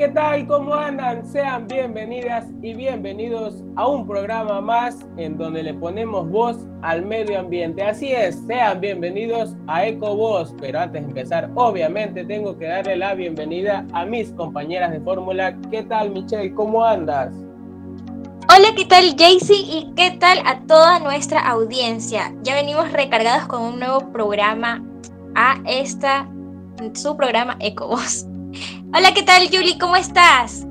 ¿qué tal? ¿Cómo andan? Sean bienvenidas y bienvenidos a un programa más en donde le ponemos voz al medio ambiente. Así es, sean bienvenidos a EcoVoz. Pero antes de empezar, obviamente tengo que darle la bienvenida a mis compañeras de fórmula. ¿Qué tal, Michelle? ¿Cómo andas? Hola, ¿qué tal Jaycee? ¿Y qué tal a toda nuestra audiencia? Ya venimos recargados con un nuevo programa a esta, su programa EcoVoz. Hola, ¿qué tal, Julie? ¿Cómo estás?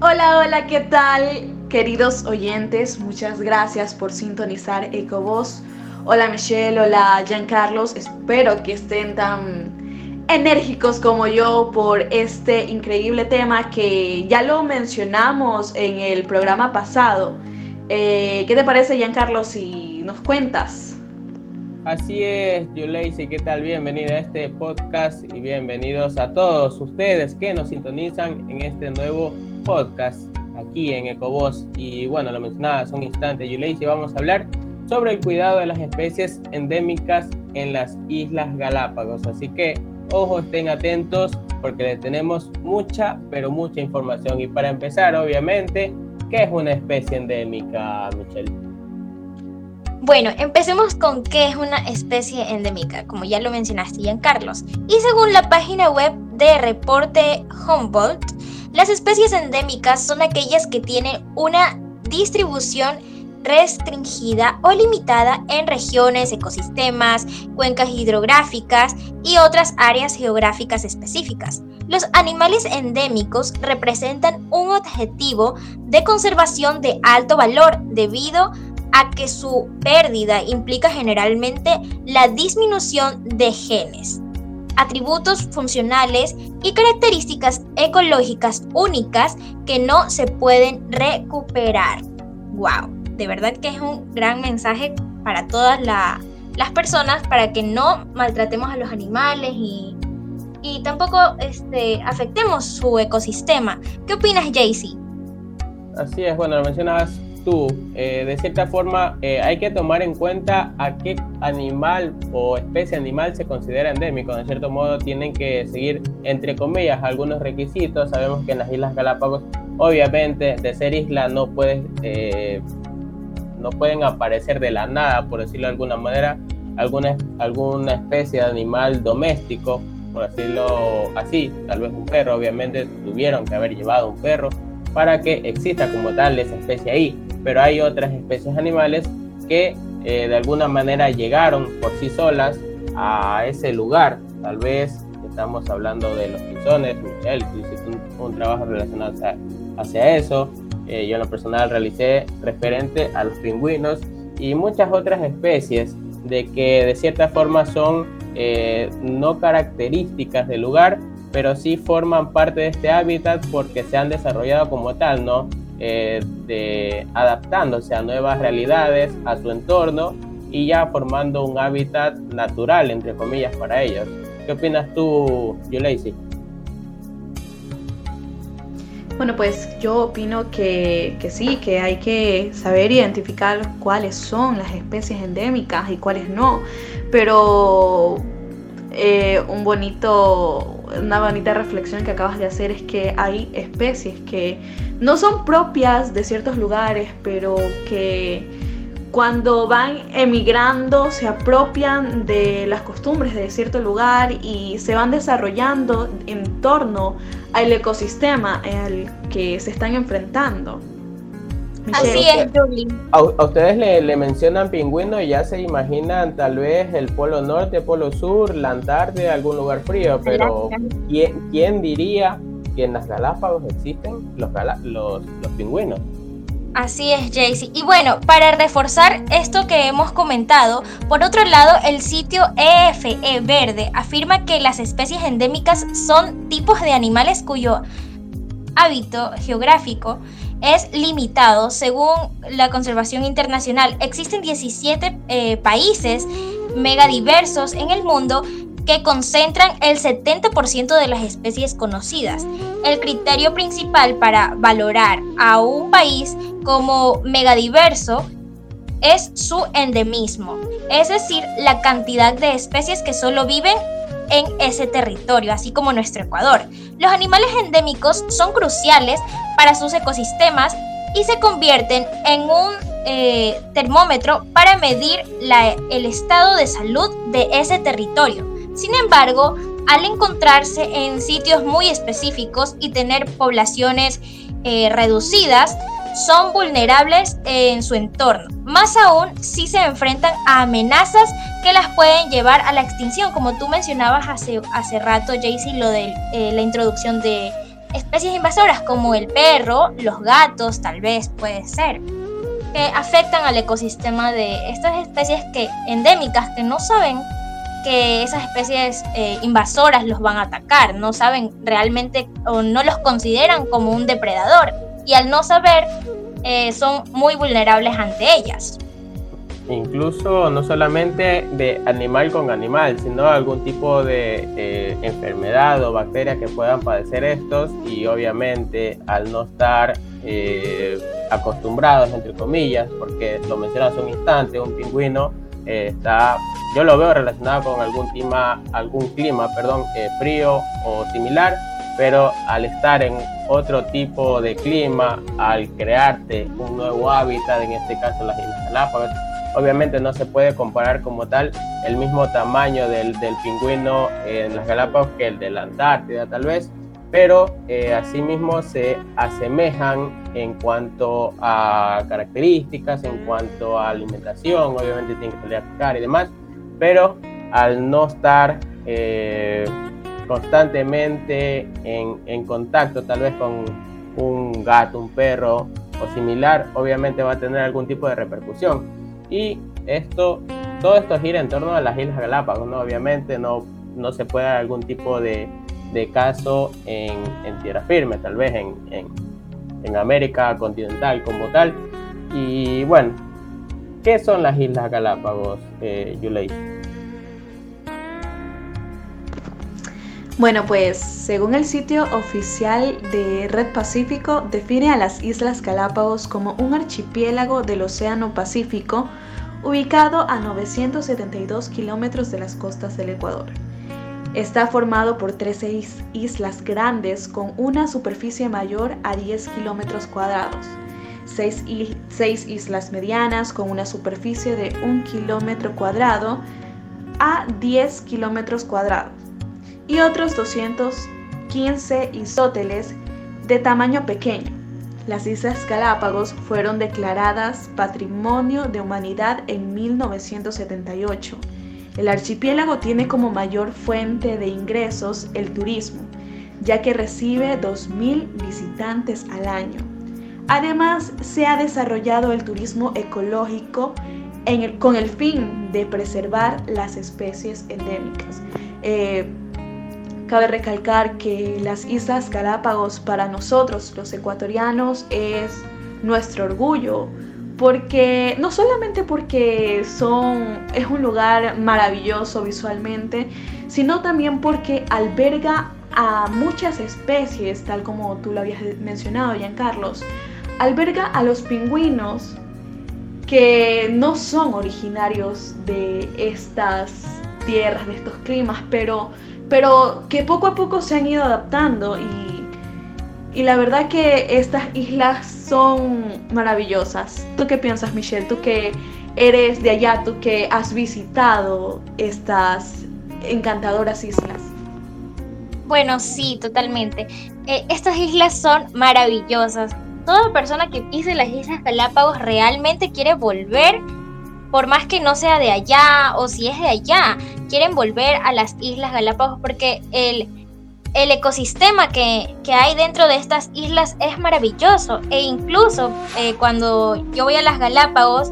Hola, hola, ¿qué tal, queridos oyentes? Muchas gracias por sintonizar EcoVoz. Hola, Michelle, hola, Giancarlos. Espero que estén tan enérgicos como yo por este increíble tema que ya lo mencionamos en el programa pasado. Eh, ¿Qué te parece, Giancarlo, si nos cuentas? Así es, Yuleisi, ¿qué tal? Bienvenida a este podcast y bienvenidos a todos ustedes que nos sintonizan en este nuevo podcast aquí en Ecovoz. Y bueno, lo mencionaba hace un instante, Yuleisi, vamos a hablar sobre el cuidado de las especies endémicas en las Islas Galápagos. Así que, ojo, estén atentos porque les tenemos mucha, pero mucha información. Y para empezar, obviamente, ¿qué es una especie endémica, Michelle? Bueno, empecemos con qué es una especie endémica, como ya lo mencionaste, Carlos. Y según la página web de Reporte Humboldt, las especies endémicas son aquellas que tienen una distribución restringida o limitada en regiones, ecosistemas, cuencas hidrográficas y otras áreas geográficas específicas. Los animales endémicos representan un objetivo de conservación de alto valor debido a que su pérdida implica generalmente la disminución de genes, atributos funcionales y características ecológicas únicas que no se pueden recuperar. ¡Wow! De verdad que es un gran mensaje para todas las personas para que no maltratemos a los animales y, y tampoco este, afectemos su ecosistema. ¿Qué opinas, Jaycee? Así es, bueno, lo mencionabas eh, de cierta forma eh, hay que tomar en cuenta a qué animal o especie animal se considera endémico. De cierto modo tienen que seguir, entre comillas, algunos requisitos. Sabemos que en las Islas Galápagos, obviamente, de ser isla no, eh, no pueden aparecer de la nada, por decirlo de alguna manera, alguna, alguna especie de animal doméstico, por decirlo así. Tal vez un perro, obviamente tuvieron que haber llevado un perro para que exista como tal esa especie ahí pero hay otras especies animales que eh, de alguna manera llegaron por sí solas a ese lugar. Tal vez estamos hablando de los pisones, Michelle, tú un, trabajo relacionado hacia, eso. Eh, yo en lo personal realicé referente a los pingüinos y muchas otras especies de que de cierta forma son eh, no características del lugar, pero sí forman parte de este hábitat porque se han desarrollado como tal, ¿no? Eh, de adaptándose a nuevas realidades, a su entorno y ya formando un hábitat natural, entre comillas, para ellos. ¿Qué opinas tú, Yuleisi? Bueno, pues yo opino que, que, sí, que hay que saber identificar cuáles son las especies endémicas y cuáles no. Pero eh, un bonito, una bonita reflexión que acabas de hacer es que hay especies que no son propias de ciertos lugares, pero que cuando van emigrando se apropian de las costumbres de cierto lugar y se van desarrollando en torno al ecosistema al que se están enfrentando. Así es, Julie. A, ustedes le, mencionan pingüino y ya se imaginan tal vez el polo norte, polo sur, la Antártida, algún lugar frío, pero ¿quién, diría que en las Galápagos existen los, los, pingüinos? Así es, Jaycee. Y bueno, para reforzar esto que hemos comentado, por otro lado, el sitio EFE e Verde afirma que las especies endémicas son tipos de animales cuyo hábito geográfico es limitado según la conservación internacional. Existen 17 eh, países megadiversos en el mundo que concentran el 70% de las especies conocidas. El criterio principal para valorar a un país como megadiverso es su endemismo, es decir, la cantidad de especies que solo viven en ese territorio, así como nuestro Ecuador. Los animales endémicos son cruciales para sus ecosistemas y se convierten en un eh, termómetro para medir el estado de salud de ese territorio. Sin embargo, al encontrarse en sitios muy específicos y tener poblaciones eh, reducidas, son vulnerables en su entorno, más aún si se enfrentan a amenazas que las pueden llevar a la extinción, como tú mencionabas hace, hace rato, Jaycee, lo de eh, la introducción de especies invasoras como el perro, los gatos, tal vez puede ser, que afectan al ecosistema de estas especies que endémicas que no saben que esas especies eh, invasoras los van a atacar, no saben realmente o no los consideran como un depredador y al no saber eh, son muy vulnerables ante ellas. Incluso no solamente de animal con animal, sino algún tipo de eh, enfermedad o bacteria que puedan padecer estos y obviamente al no estar eh, acostumbrados, entre comillas, porque lo mencionas un instante, un pingüino está, yo lo veo relacionado con algún clima, algún clima, perdón, frío o similar, pero al estar en otro tipo de clima, al crearte un nuevo hábitat, en este caso las Islas Galápagos, obviamente no se puede comparar como tal el mismo tamaño del, del pingüino en las Galápagos que el de la Antártida tal vez, pero eh, asimismo se asemejan en cuanto a características, en cuanto a alimentación, obviamente tienen que pescar y demás, pero al no estar eh, constantemente en, en, contacto tal vez con un gato, un perro o similar, obviamente va a tener algún tipo de repercusión. Y esto, todo esto gira en torno a las Islas Galápagos, ¿no? Obviamente no, no se puede dar algún tipo de, de caso en, tierra firme, tal vez en, en, en América continental como tal. Y bueno, ¿qué son las Islas Galápagos, eh, Yulei? Bueno, pues según el sitio oficial de Red Pacífico, define a las Islas Galápagos como un archipiélago del Océano Pacífico ubicado a 972 kilómetros de las costas del Ecuador. Está formado por 13 islas grandes con una superficie mayor a 10 kilómetros cuadrados, 6, islas medianas con una superficie de 1 kilómetro cuadrado a 10 kilómetros cuadrados y otros 215 isóteles de tamaño pequeño. Las Islas Galápagos fueron declaradas Patrimonio de Humanidad en 1978. El archipiélago tiene como mayor fuente de ingresos el turismo, ya que recibe 2.000 visitantes al año. Además, se ha desarrollado el turismo ecológico con el fin de preservar las especies endémicas. Eh, Cabe recalcar que las Islas Galápagos para nosotros los ecuatorianos es nuestro orgullo, porque no solamente porque son es un lugar maravilloso visualmente, sino también porque alberga a muchas especies, tal como tú lo habías mencionado, Carlos, Alberga a los pingüinos que no son originarios de estas tierras, de estos climas, pero pero que poco a poco se han ido adaptando y, y la verdad que estas islas son maravillosas. ¿Tú qué piensas, Michelle? Tú que eres de allá, tú que has visitado estas encantadoras islas. Bueno, sí, totalmente. Eh, estas islas son maravillosas. Toda persona que pise las Islas Galápagos realmente quiere volver por más que no sea de allá o si es de allá, quieren volver a las Islas Galápagos porque el, el ecosistema que, hay dentro de estas islas es maravilloso. E incluso eh, cuando yo voy a las Galápagos,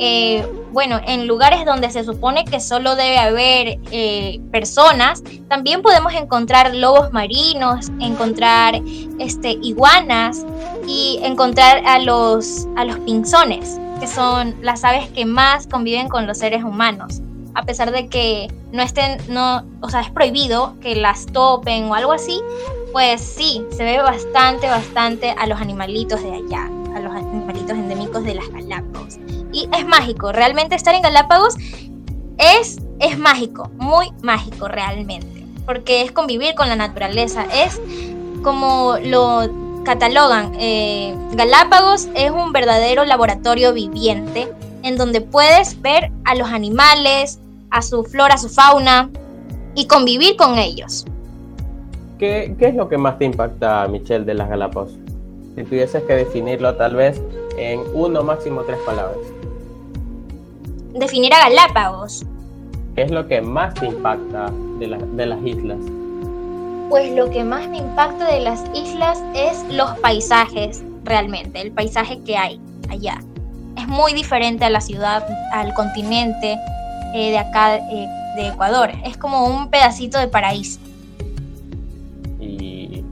eh, bueno, en lugares donde se supone que solo debe haber eh, personas, también podemos encontrar lobos marinos, encontrar este, iguanas y encontrar a los, a los pinzones que son las aves que más conviven con los seres humanos. A pesar de que no estén, no, o sea, es prohibido que las topen o algo así, pues sí, se ve bastante, bastante a los animalitos de allá, a los animalitos endémicos de las Galápagos. Y es mágico, realmente estar en Galápagos es es mágico, muy mágico realmente, porque es convivir con la naturaleza, es como lo catalogan, eh, Galápagos es un verdadero laboratorio viviente en donde puedes ver a los animales, a su flora, a su fauna y convivir con ellos. ¿Qué, ¿Qué, es lo que más te impacta, Michelle, de las Galápagos? Si tuvieses que definirlo tal vez en uno, máximo tres palabras. Definir a Galápagos. ¿Qué es lo que más te impacta de, de las islas? Pues lo que más me impacta de las islas es los paisajes, realmente, el paisaje que hay allá. Es muy diferente a la ciudad, al continente eh, de acá, eh, de Ecuador. Es como un pedacito de paraíso. Y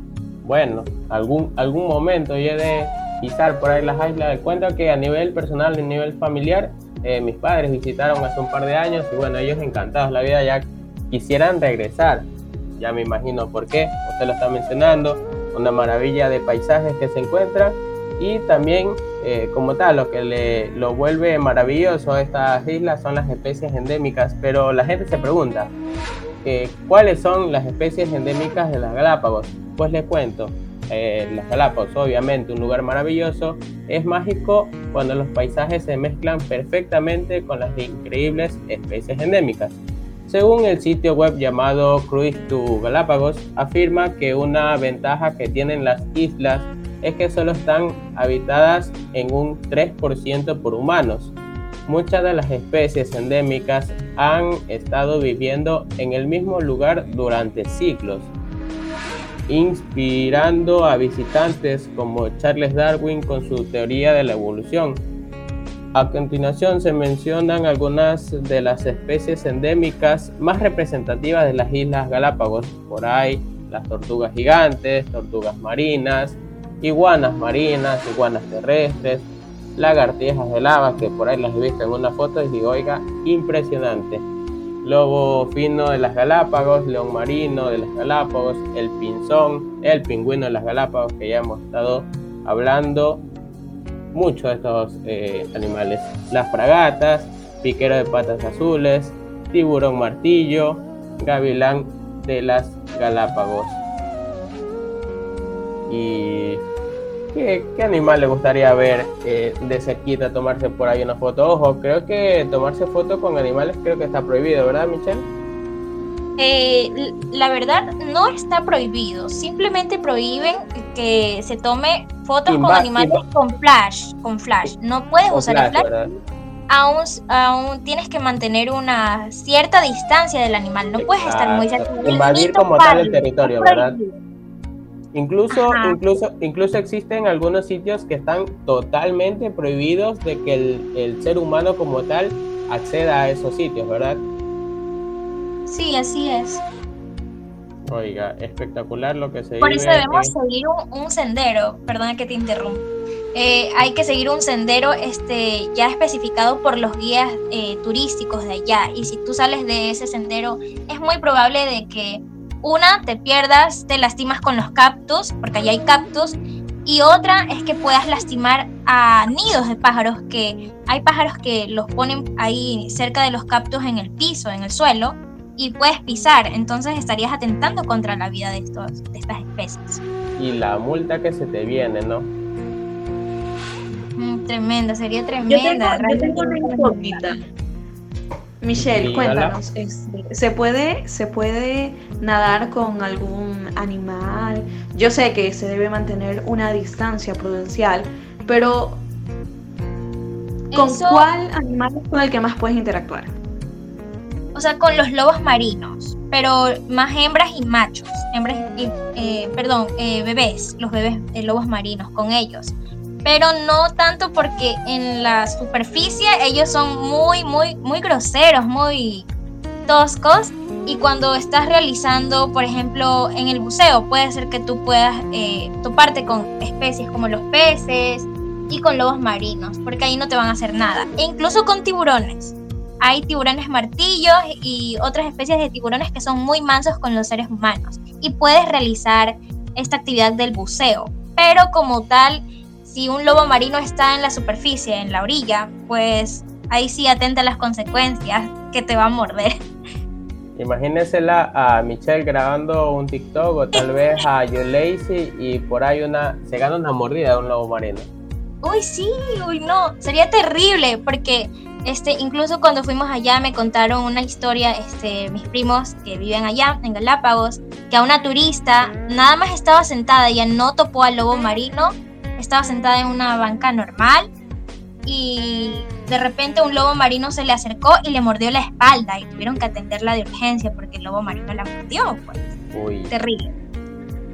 bueno, algún, algún momento yo de pisar por ahí las islas. Cuento que a nivel personal, a nivel familiar, eh, mis padres visitaron hace un par de años y bueno, ellos encantados la vida ya quisieran regresar ya me imagino por qué, usted lo está mencionando, una maravilla de paisajes que se encuentran. Y también eh, como tal lo que le, lo vuelve maravilloso a estas islas son las especies endémicas, pero la gente se pregunta, eh, ¿cuáles son las especies endémicas de las Galápagos? Pues les cuento, eh, las Galápagos obviamente un lugar maravilloso, es mágico cuando los paisajes se mezclan perfectamente con las increíbles especies endémicas. Según el sitio web llamado Cruise to Galápagos, afirma que una ventaja que tienen las islas es que solo están habitadas en un 3% por humanos. Muchas de las especies endémicas han estado viviendo en el mismo lugar durante siglos, inspirando a visitantes como Charles Darwin con su teoría de la evolución a continuación se mencionan algunas de las especies endémicas más representativas de las Islas Galápagos. Por ahí las tortugas gigantes, tortugas marinas, iguanas marinas, iguanas terrestres, lagartijas de lava, que por ahí las he visto en una foto y digo, impresionante. Lobo fino de las Galápagos, león marino de las Galápagos, el pinzón, el pingüino de las Galápagos, que ya hemos estado hablando muchos de estos eh, animales. Las fragatas, piquero de patas azules, tiburón martillo, gavilán de las Galápagos. ¿Y qué, animal le gustaría ver eh, de cerquita tomarse por ahí una foto? Ojo, creo que tomarse foto con animales creo que está prohibido, ¿verdad, Michelle? Eh, la verdad no está prohibido, simplemente prohíben que se tome fotos con animales con flash, con flash. No puedes usar el flash. Aún, aún, tienes que mantener una cierta distancia del animal, no puedes estar muy cerca. Invadir como tal el territorio, ¿verdad? Incluso, incluso, incluso existen algunos sitios que están totalmente prohibidos de que el, el ser humano como tal acceda a esos sitios, ¿verdad? Sí, así es. Oiga, espectacular lo que se Por eso debemos seguir un, sendero, perdona que te interrumpa. Eh, hay que seguir un sendero este, ya especificado por los guías eh, turísticos de allá. Y si tú sales de ese sendero, es muy probable de que una, te pierdas, te lastimas con los cactus, porque allá hay cactus, y otra es que puedas lastimar a nidos de pájaros, que hay pájaros que los ponen ahí cerca de los cactus en el piso, en el suelo, y puedes pisar, entonces estarías atentando contra la vida de, estos, de estas especies. Y la multa que se te viene, ¿no? Mm, tremenda, sería tremenda. Yo tengo, una incógnita. Michelle, cuéntanos, ¿se puede, ¿se puede nadar con algún animal? Yo sé que se debe mantener una distancia prudencial, pero ¿con cuál animal es con el que más puedes interactuar? O sea, con los lobos marinos, pero más hembras y machos, hembras, eh, perdón, eh, bebés, los bebés de lobos marinos, con ellos. Pero no tanto porque en la superficie ellos son muy, muy, muy groseros, muy toscos. Y cuando estás realizando, por ejemplo, en el buceo, puede ser que tú puedas eh, toparte con especies como los peces y con lobos marinos, porque ahí no te van a hacer nada. E incluso con tiburones hay tiburones martillos y otras especies de tiburones que son muy mansos con los seres humanos y puedes realizar esta actividad del buceo. Pero como tal, si un lobo marino está en la superficie, en la orilla, pues ahí sí atenta a las consecuencias que te va a morder. Imagínensela a Michelle grabando un TikTok o tal vez a You Lazy y por ahí una se gana una mordida de un lobo marino. Uy, sí, uy, no, sería terrible porque este, incluso cuando fuimos allá me contaron una historia, este, mis primos que viven allá en Galápagos, que a una turista nada más estaba sentada, ella no topó al lobo marino, estaba sentada en una banca normal y de repente un lobo marino se le acercó y le mordió la espalda y tuvieron que atenderla de urgencia porque el lobo marino la mordió, pues. Uy. Terrible.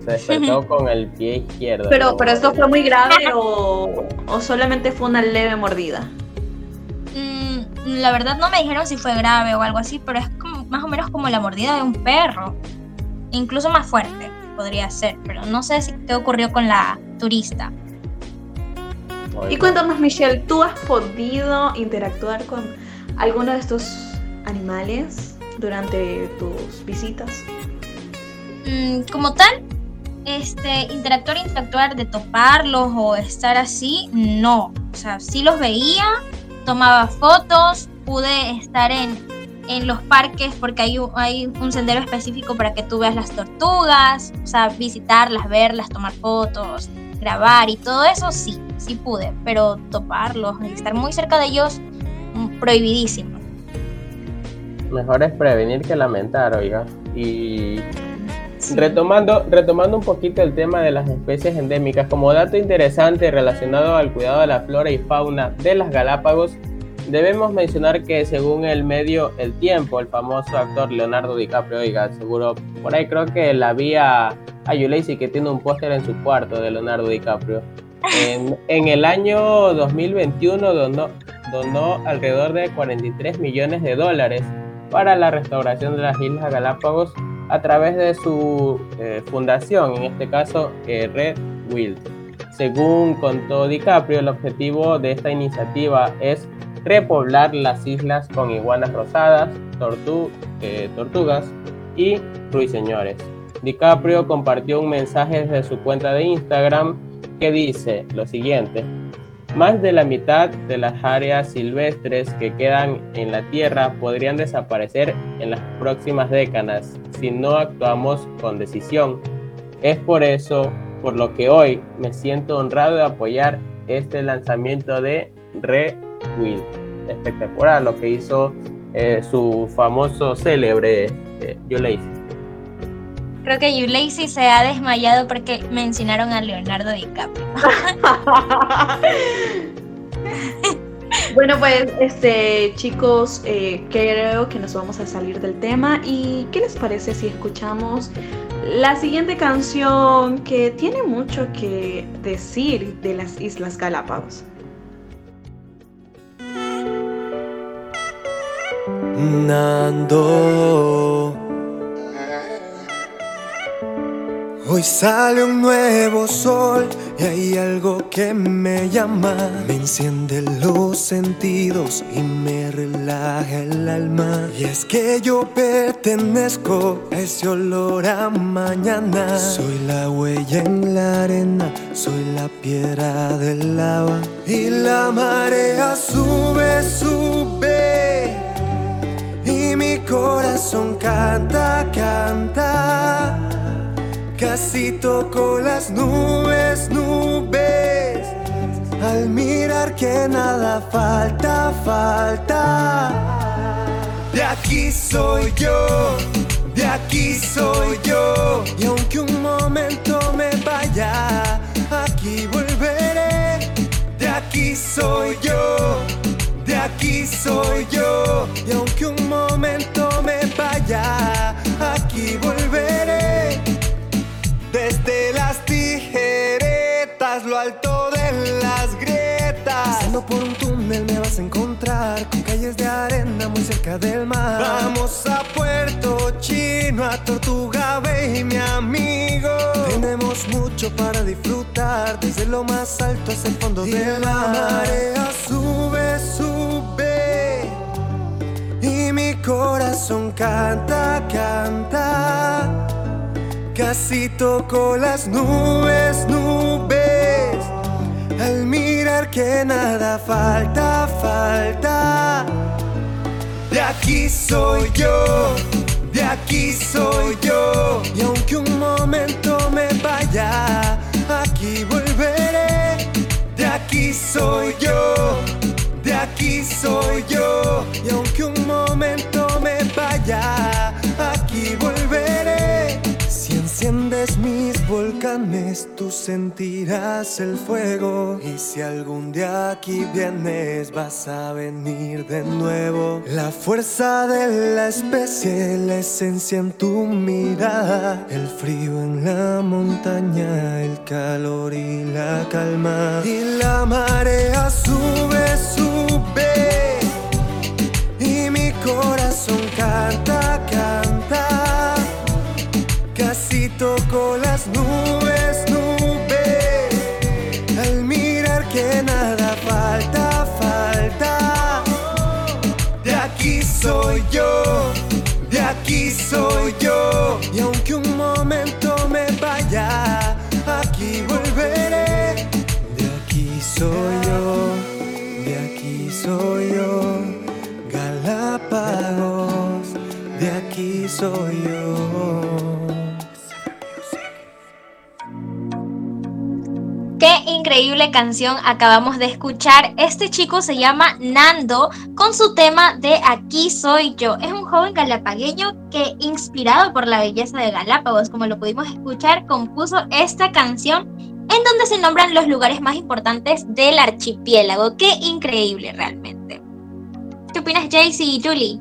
Se despertó con el pie izquierdo. Pero, pero esto fue muy grave o, o solamente fue una leve mordida. Mm, la verdad no me dijeron si fue grave o algo así, pero es como, más o menos como la mordida de un perro. Incluso más fuerte podría ser, pero no sé si qué ocurrió con la turista. Y cuéntanos, Michelle, ¿tú has podido interactuar con alguno de estos animales durante tus visitas? Mm, como tal, este, interactuar, interactuar, de toparlos o estar así, no. O sea, sí los veía, tomaba fotos, pude estar en, en los parques porque hay, hay un sendero específico para que tú veas las tortugas, o sea, visitarlas, verlas, tomar fotos, grabar y todo eso, sí sí pude, pero toparlos y estar muy cerca de ellos, mm, prohibidísimo. Mejor es prevenir que lamentar, oiga. Y retomando, retomando un poquito el tema de las especies endémicas, como dato interesante relacionado al cuidado de la flora y fauna de las Galápagos, debemos mencionar que según el medio El Tiempo, el famoso actor Leonardo DiCaprio, oiga, seguro, por ahí creo que la vía a Yulacy que tiene un póster en su cuarto de Leonardo DiCaprio. En, el año 2021 donó, donó alrededor de 43 millones de dólares para la restauración de las Islas Galápagos a través de su eh, fundación, en este caso eh, Red Wild. Según contó DiCaprio, el objetivo de esta iniciativa es repoblar las islas con iguanas rosadas, eh, tortugas y ruiseñores. DiCaprio compartió un mensaje desde su cuenta de Instagram que dice lo siguiente. Más de la mitad de las áreas silvestres que quedan en la Tierra podrían desaparecer en las próximas décadas si no actuamos con decisión. Es por eso por lo que hoy me siento honrado de apoyar este lanzamiento de Re Will. Espectacular lo que hizo eh, su famoso célebre eh, Creo que Ulysses se ha desmayado porque mencionaron a Leonardo DiCaprio. bueno, pues, este, chicos, eh, creo que nos vamos a salir del tema. ¿Y qué les parece si escuchamos la siguiente canción que tiene mucho que decir de las Islas Galápagos? Nando Hoy sale un nuevo sol y hay algo que me llama. Me enciende los sentidos y me relaja el alma. Y es que yo pertenezco a ese olor a mañana. Soy la huella en la arena, soy la piedra del lava. Y la marea sube, sube. Y mi corazón canta, canta. Casi toco las nubes, nubes. Al mirar que nada falta, falta. De aquí soy yo, de aquí soy yo. Y aunque un momento me vaya, aquí volveré. De aquí soy yo, de aquí soy yo. Por un túnel me vas a encontrar con calles de arena muy cerca del mar. Vamos a Puerto Chino, a Tortuga Bay, mi amigo. Tenemos mucho para disfrutar, desde lo más alto hasta el fondo de la marea. Sube, sube. Y mi corazón canta, canta. Casi toco las nubes, nubes. Al que nada falta, falta. De aquí soy yo, de aquí soy yo. Y aunque un momento me vaya, aquí volveré. De aquí soy yo, de aquí soy yo. Y aunque un momento me vaya, aquí volveré. Si enciendes volcanes, tú sentirás el fuego. Y si algún día aquí vienes, vas a venir de nuevo. La fuerza de la especie, la esencia en tu mirada. El frío en la montaña, el calor y la calma. Y la marea sube, sube. Y mi corazón canta, canta. Casi toco las soy yo. Y aunque un momento me vaya, aquí volveré. De aquí soy yo, de aquí soy yo. Galápagos, de aquí soy yo. Increíble canción acabamos de escuchar. Este chico se llama Nando con su tema de Aquí soy yo. Es un joven galapagueño que, inspirado por la belleza de Galápagos, como lo pudimos escuchar, compuso esta canción en donde se nombran los lugares más importantes del archipiélago. Qué increíble realmente. ¿Qué opinas, Jaycee y Julie?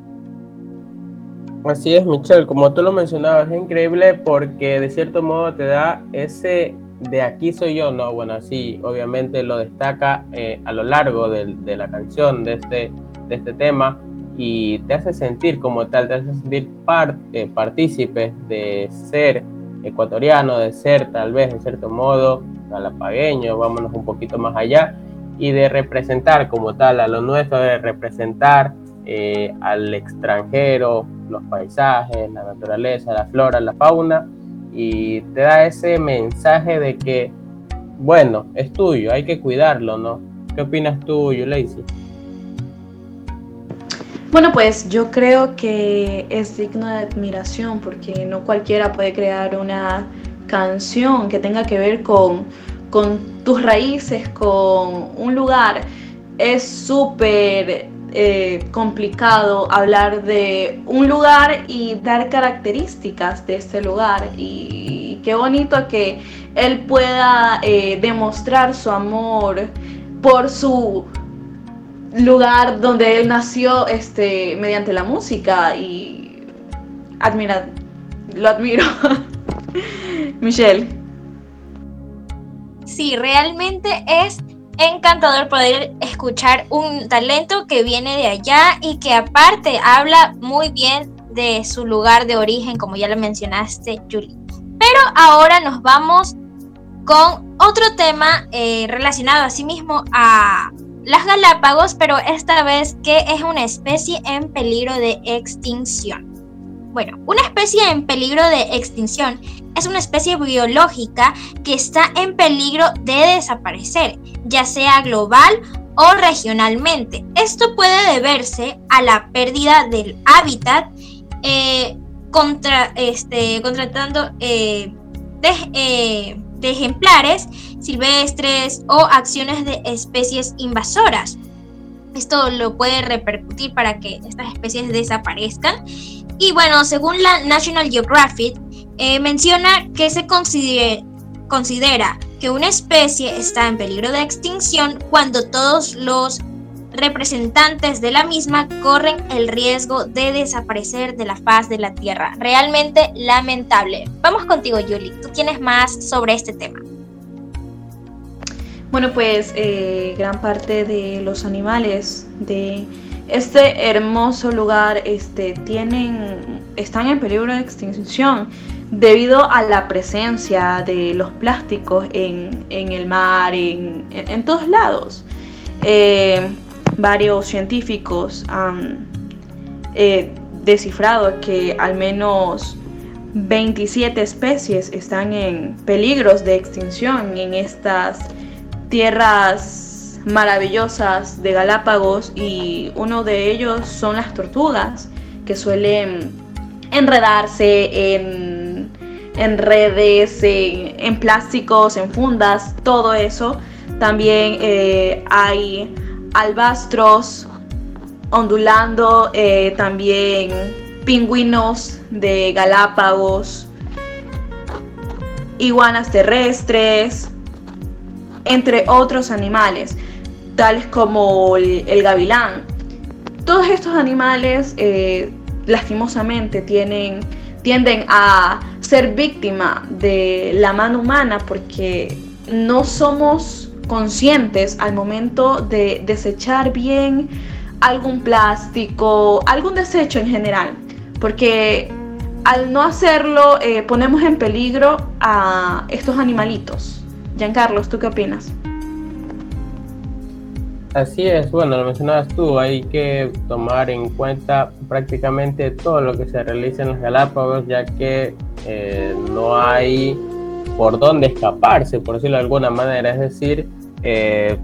Así es, Michelle, como tú lo mencionabas, es increíble porque de cierto modo te da ese de aquí soy yo, no, bueno, así obviamente lo destaca eh, a lo largo de, la canción, de este, de este tema, y te hace sentir como tal, te hace sentir parte, partícipe de ser ecuatoriano, de ser tal vez de cierto modo galapagueño, vámonos un poquito más allá, y de representar como tal a lo nuestro, de representar eh, al extranjero, los paisajes, la naturaleza, la flora, la fauna, y te da ese mensaje de que, bueno, es tuyo, hay que cuidarlo, ¿no? ¿Qué opinas tú, Yulacy? Bueno, pues yo creo que es digno de admiración porque no cualquiera puede crear una canción que tenga que ver con, con tus raíces, con un lugar. Es súper eh, complicado hablar de un lugar y dar características de este lugar. Y, qué bonito que él pueda eh, demostrar su amor por su lugar donde él nació este, mediante la música y admira, lo admiro. Michelle. Sí, realmente es encantador poder escuchar un talento que viene de allá y que aparte habla muy bien de su lugar de origen, como ya lo mencionaste, Julie. Pero ahora nos vamos con otro tema eh, relacionado asimismo a las Galápagos, pero esta vez que es una especie en peligro de extinción. Bueno, una especie en peligro de extinción es una especie biológica que está en peligro de desaparecer, ya sea global o regionalmente. Esto puede deberse a la pérdida del hábitat eh, contra, este, contratando eh, eh, de ejemplares silvestres o acciones de especies invasoras. Esto lo puede repercutir para que estas especies desaparezcan. Y bueno, según la National Geographic, eh, menciona que se considera que una especie está en peligro de extinción cuando todos los representantes de la misma corren el riesgo de desaparecer de la faz de la Tierra. Realmente lamentable. Vamos contigo, Yuli. ¿Tú tienes más sobre este tema? Bueno, pues eh, gran parte de los animales de este hermoso lugar este, tienen, están en peligro de extinción debido a la presencia de los plásticos en, el mar, en, en, todos lados. Eh, varios científicos han eh, descifrado que al menos 27 especies están en peligros de extinción en estas tierras maravillosas de Galápagos y uno de ellos son las tortugas que suelen enredarse en, en redes, en, plásticos, en fundas, todo eso. También eh, hay albastros ondulando, eh, también pingüinos de Galápagos, iguanas terrestres, entre otros animales, tales como el, gavilán. Todos estos animales eh, lastimosamente tienen, tienden a ser víctima de la mano humana porque no somos conscientes al momento de desechar bien algún plástico, algún desecho en general, porque al no hacerlo eh, ponemos en peligro a estos animalitos. Giancarlos, ¿tú qué opinas? Así es, bueno, lo mencionabas tú, hay que tomar en cuenta prácticamente todo lo que se realiza en los Galápagos, ya que eh, no hay por dónde escaparse, por decirlo de alguna manera, es decir, eh,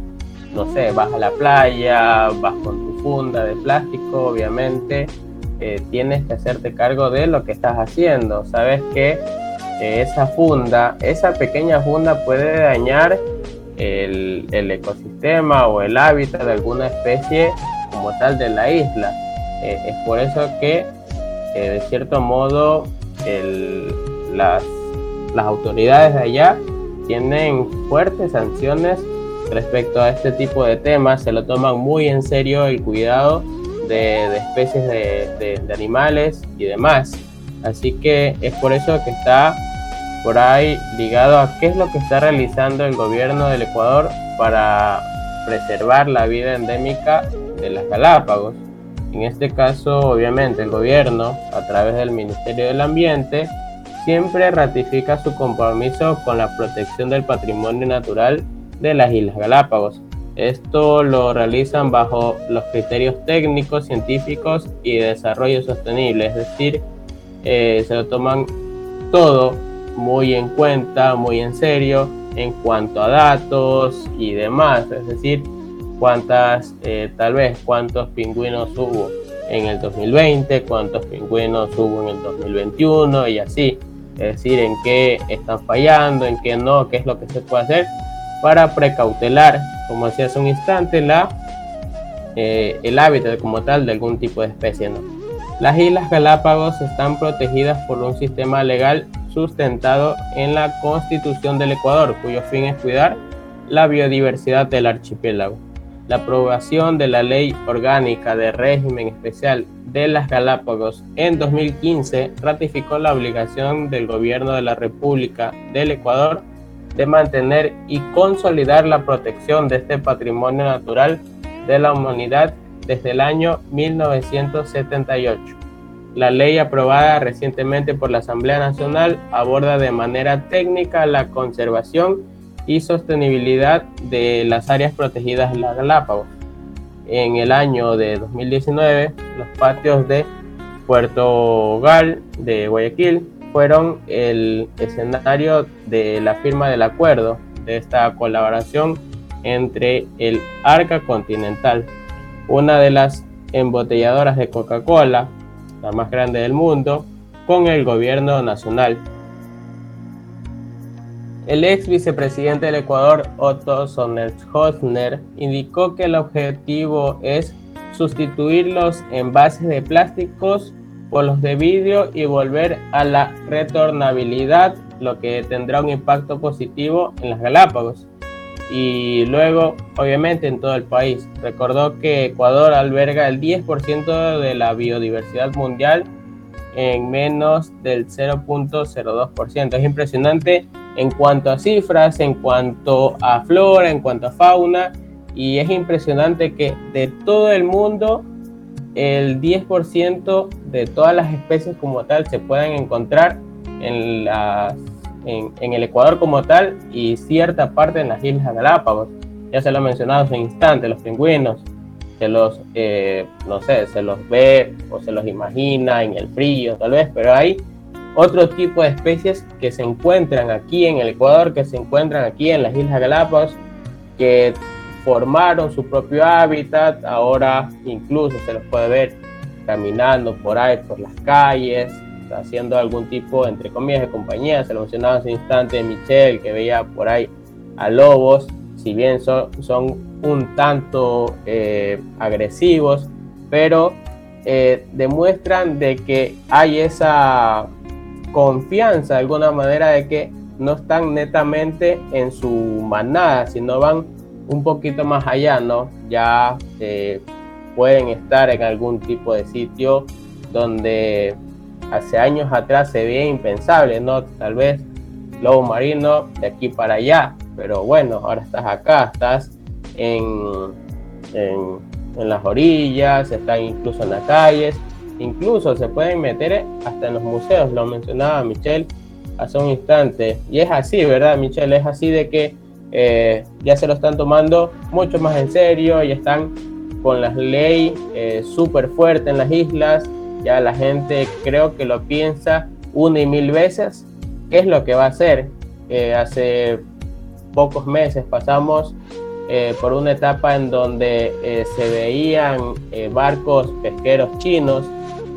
no sé, vas a la playa, vas con tu funda de plástico, obviamente, eh, tienes que hacerte cargo de lo que estás haciendo. Sabes que esa funda, esa pequeña funda puede dañar el, ecosistema o el hábitat de alguna especie como tal de la isla. Eh, es por eso que, eh, de cierto modo, las, las autoridades de allá tienen fuertes sanciones respecto a este tipo de temas, se lo toman muy en serio el cuidado de, especies de, de, animales y demás. Así que es por eso que está por ahí ligado a qué es lo que está realizando el gobierno del Ecuador para preservar la vida endémica de las Galápagos. En este caso, obviamente, el gobierno, a través del Ministerio del Ambiente, siempre ratifica su compromiso con la protección del patrimonio natural de las Islas Galápagos. Esto lo realizan bajo los criterios técnicos, científicos y de desarrollo sostenible, es decir, eh, se lo toman todo muy en cuenta, muy en serio en cuanto a datos y demás, es decir, cuántas, eh, tal vez cuántos pingüinos hubo en el 2020, cuántos pingüinos hubo en el 2021 y así, es decir, en qué están fallando, en qué no, qué es lo que se puede hacer para precautelar, como decía hace un instante, la, eh, el hábitat como tal de algún tipo de especie. ¿no? Las Islas Galápagos están protegidas por un sistema legal sustentado en la Constitución del Ecuador, cuyo fin es cuidar la biodiversidad del archipiélago. La aprobación de la Ley Orgánica de Régimen Especial de las Galápagos en 2015 ratificó la obligación del Gobierno de la República del Ecuador de mantener y consolidar la protección de este patrimonio natural de la humanidad desde el año 1978. La ley aprobada recientemente por la Asamblea Nacional aborda de manera técnica la conservación y sostenibilidad de las áreas protegidas de la Galápagos. En el año de 2019, los patios de Puerto Gal de Guayaquil fueron el escenario de la firma del acuerdo de esta colaboración entre el Arca Continental, una de las embotelladoras de Coca-Cola, la más grande del mundo, con el gobierno nacional. El ex vicepresidente del Ecuador, Otto Sonnenhosner, indicó que el objetivo es sustituir los envases de plásticos por los de vidrio y volver a la retornabilidad, lo que tendrá un impacto positivo en las Galápagos y luego obviamente en todo el país. Recordó que Ecuador alberga el 10% de la biodiversidad mundial en menos del 0.02%. Es impresionante en cuanto a cifras, en cuanto a flora, en cuanto a fauna y es impresionante que de todo el mundo el 10% de todas las especies como tal se puedan encontrar en las en, el Ecuador como tal y cierta parte en las Islas Galápagos. Ya se lo he mencionado hace un instante, los pingüinos, se los, eh, no sé, se los ve o se los imagina en el frío tal vez, pero hay otro tipo de especies que se encuentran aquí en el Ecuador, que se encuentran aquí en las Islas Galápagos, que formaron su propio hábitat, ahora incluso se los puede ver caminando por ahí, por las calles, haciendo algún tipo, entre comillas, de compañía. Se lo mencionaba hace un instante Michelle, que veía por ahí a lobos, si bien son, son un tanto eh, agresivos, pero eh, demuestran de que hay esa confianza de alguna manera de que no están netamente en su manada, sino van un poquito más allá, ¿no? Ya eh, pueden estar en algún tipo de sitio donde hace años atrás se veía impensable, ¿no? Tal vez lobo marino de aquí para allá, pero bueno, ahora estás acá, estás en, en, las orillas, están incluso en las calles, incluso se pueden meter hasta en los museos, lo mencionaba Michelle hace un instante, y es así, ¿verdad, Michelle? Es así de que eh, ya se lo están tomando mucho más en serio y están con las leyes eh, súper en las islas, ya la gente creo que lo piensa una y mil veces, qué es lo que va a hacer. Eh, hace pocos meses pasamos eh, por una etapa en donde eh, se veían barcos pesqueros chinos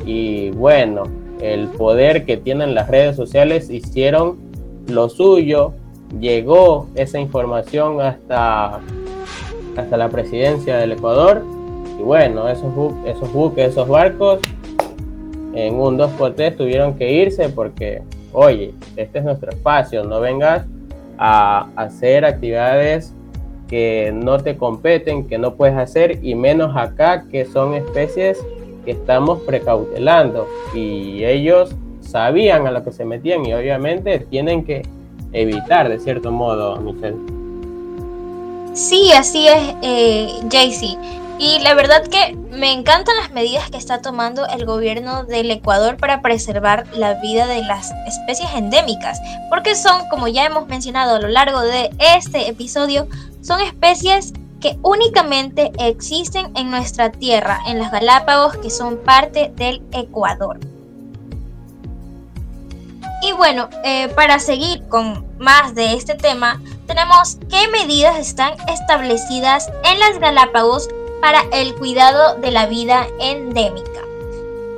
y bueno, el poder que tienen las redes sociales hicieron lo suyo, llegó esa información hasta, hasta la presidencia del Ecuador y bueno, esos, esos buques, esos barcos en un 2 por 3 tuvieron que irse porque, oye, este es nuestro espacio, no vengas a hacer actividades que no te competen, que no puedes hacer, y menos acá que son especies que estamos precautelando y ellos sabían a lo que se metían y obviamente tienen que evitar de cierto modo, Michelle. Sí, así es, eh, Jaycee. Y la verdad que me encantan las medidas que está tomando el gobierno del Ecuador para preservar la vida de las especies endémicas, porque son, como ya hemos mencionado a lo largo de este episodio, son especies que únicamente existen en nuestra tierra, en las Galápagos, que son parte del Ecuador. Y bueno, eh, para seguir con más de este tema, tenemos qué medidas están establecidas en las Galápagos para el cuidado de la vida endémica.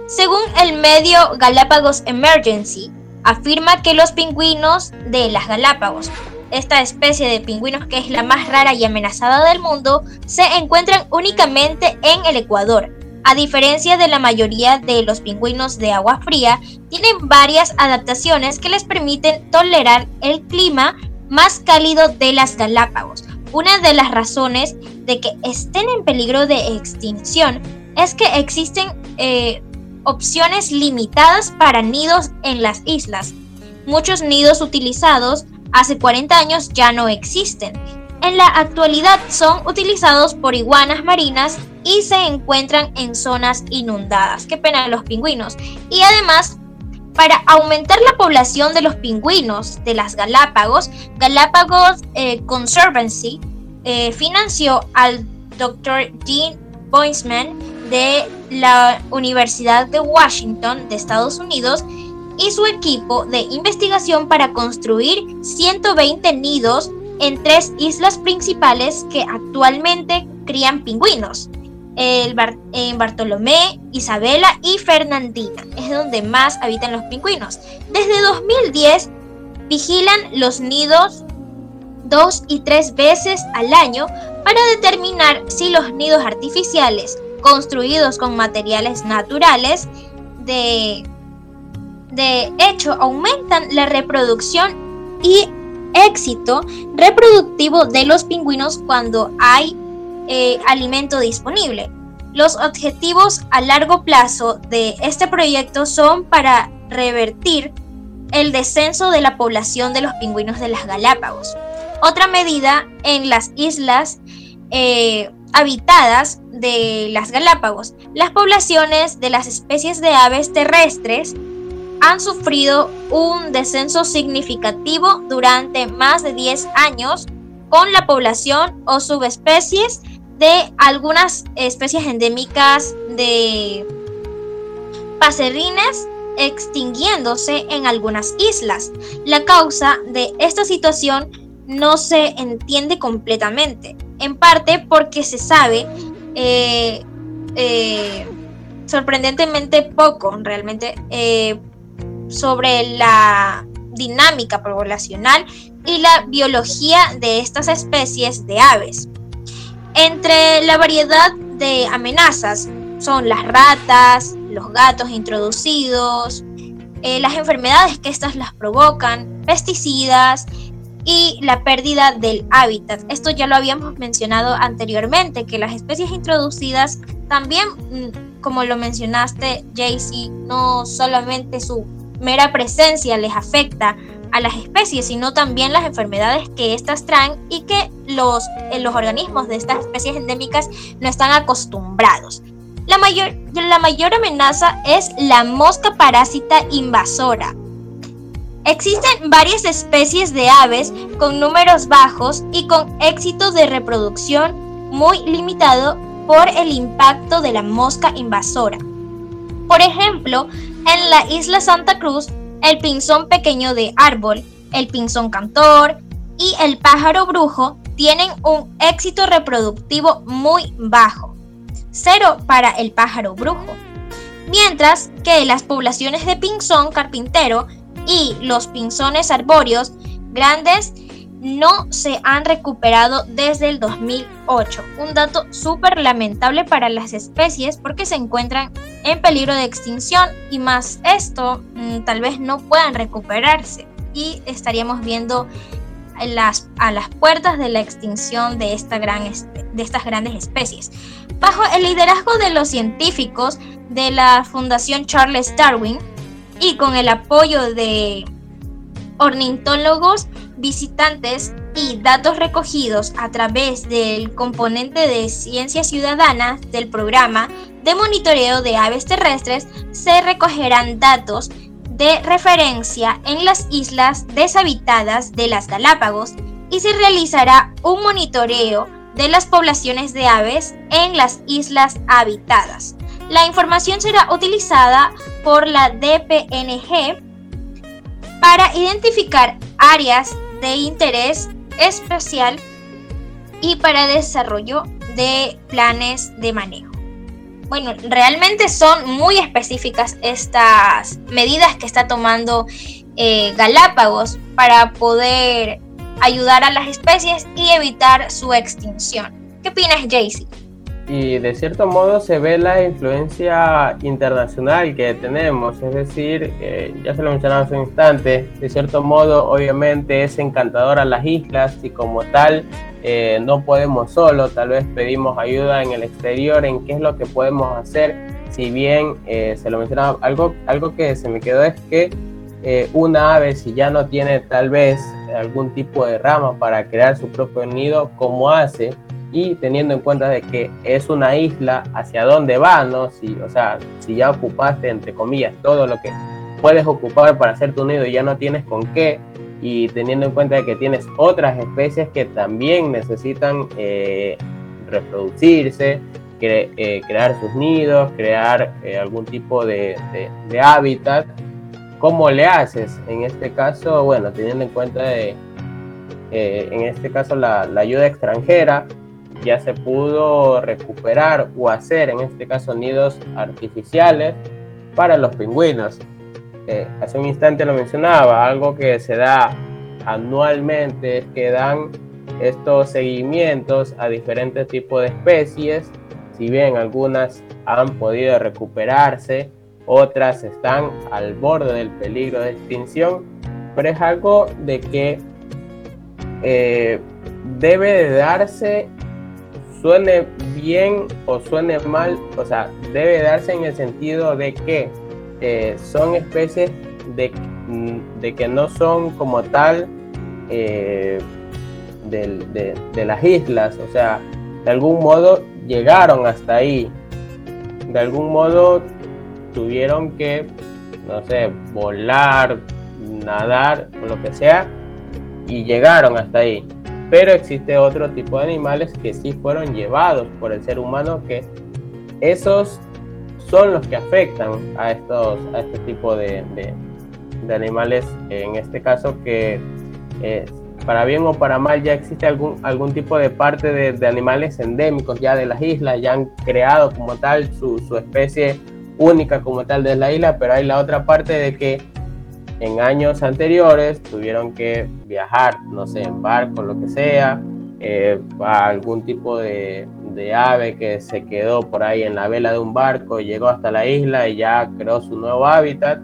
Según el medio Galápagos Emergency, afirma que los pingüinos de las Galápagos, esta especie de pingüinos que es la más rara y amenazada del mundo, se encuentran únicamente en el Ecuador. A diferencia de la mayoría de los pingüinos de agua fría, tienen varias adaptaciones que les permiten tolerar el clima más cálido de las Galápagos, una de las razones de que estén en peligro de extinción es que existen eh, opciones limitadas para nidos en las islas. Muchos nidos utilizados hace 40 años ya no existen. En la actualidad son utilizados por iguanas marinas y se encuentran en zonas inundadas. Qué pena los pingüinos. Y además para aumentar la población de los pingüinos de las Galápagos, Galápagos eh, Conservancy eh, financió al Dr. Dean Boisman de la Universidad de Washington de Estados Unidos y su equipo de investigación para construir 120 nidos en tres islas principales que actualmente crían pingüinos el en Bartolomé, Isabela y Fernandina. Es donde más habitan los pingüinos. Desde 2010 vigilan los nidos dos y tres veces al año para determinar si los nidos artificiales construidos con materiales naturales de, de hecho aumentan la reproducción y éxito reproductivo de los pingüinos cuando hay eh, alimento disponible. Los objetivos a largo plazo de este proyecto son para revertir el descenso de la población de los pingüinos de las Galápagos. Otra medida en las islas eh, habitadas de las Galápagos, las poblaciones de las especies de aves terrestres han sufrido un descenso significativo durante más de 10 años con la población o subespecies de algunas especies endémicas de paserines extinguiéndose en algunas islas. La causa de esta situación no se entiende completamente, en parte porque se sabe eh, eh, sorprendentemente poco realmente, eh, sobre la dinámica poblacional y la biología de estas especies de aves. Entre la variedad de amenazas son las ratas, los gatos introducidos, eh, las enfermedades que estas las provocan, pesticidas y la pérdida del hábitat. Esto ya lo habíamos mencionado anteriormente, que las especies introducidas también, mm, como lo mencionaste, Jaycee, no solamente su mera presencia les afecta a las especies, sino también las enfermedades que éstas traen y que los, eh, los organismos de estas especies endémicas no están acostumbrados. La mayor, la mayor amenaza es la mosca parásita invasora. Existen varias especies de aves con números bajos y con éxito de reproducción muy limitado por el impacto de la mosca invasora. Por ejemplo, en la isla Santa Cruz, el pinzón pequeño de árbol, el pinzón cantor y el pájaro brujo tienen un éxito reproductivo muy bajo cero para el pájaro brujo. Mientras que las poblaciones de pinzón carpintero y los pinzones arbóreos grandes no se han recuperado desde el 2008. Un dato súper lamentable para las especies porque se encuentran en peligro de extinción y más esto mm, tal vez no puedan recuperarse y estaríamos viendo las, a las puertas de la extinción de, de estas grandes especies. Bajo el liderazgo de los científicos de la Fundación Charles Darwin y con el apoyo de ornitólogos, visitantes y datos recogidos a través del componente de ciencias ciudadanas del programa de monitoreo de aves terrestres, se recogerán datos de referencia en las islas deshabitadas de las Galápagos y se realizará un monitoreo de las poblaciones de aves en las islas habitadas. La información será utilizada por la DPNG para identificar áreas de interés especial y para desarrollo de planes de manejo. Bueno, realmente son muy específicas estas medidas que está tomando eh, Galápagos para poder ayudar a las especies y evitar su extinción. ¿Qué opinas, Jaycee? Y de cierto modo se ve la influencia internacional que tenemos, es decir, eh, ya se lo mencionaba hace un instante, de cierto modo obviamente es encantadora las islas y como tal eh, no podemos solo, tal vez pedimos ayuda en el exterior en qué es lo que podemos hacer, si bien eh, se lo mencionaba, algo, algo que se me quedó es que una ave si ya no tiene tal vez algún tipo de rama para crear su propio nido, ¿cómo hace? Y teniendo en cuenta de que es una isla, hacia dónde va, ¿no? Si, o sea, si ya ocupaste, entre comillas, todo lo que puedes ocupar para hacer tu nido y ya no tienes con qué, y teniendo en cuenta de que tienes otras especies que también necesitan eh, reproducirse, eh, crear sus nidos, crear eh, algún tipo de, hábitat, ¿cómo le haces? En este caso, bueno, teniendo en cuenta de, en este caso la ayuda extranjera, ya se pudo recuperar o hacer, en este caso, nidos artificiales para los pingüinos. Eh, hace un instante lo mencionaba, algo que se da anualmente es que dan estos seguimientos a diferentes tipos de especies, si bien algunas han podido recuperarse, otras están al borde del peligro de extinción, pero es algo de que eh, debe de darse suene bien o suene mal, o sea, debe darse en el sentido de que eh, son especies de, mm, de, que no son como tal eh, de, de, las islas, o sea, de algún modo llegaron hasta ahí, de algún modo tuvieron que, no sé, volar, nadar lo que sea, y llegaron hasta ahí pero existe otro tipo de animales que sí fueron llevados por el ser humano que esos son los que afectan a estos a este tipo de, de, animales en este caso que eh, para bien o para mal ya existe algún algún tipo de parte de, animales endémicos ya de las islas ya han creado como tal su, su especie única como tal de la isla pero hay la otra parte de que en años anteriores tuvieron que viajar, no sé, en barco, lo que sea, eh, a algún tipo de, de, ave que se quedó por ahí en la vela de un barco llegó hasta la isla y ya creó su nuevo hábitat.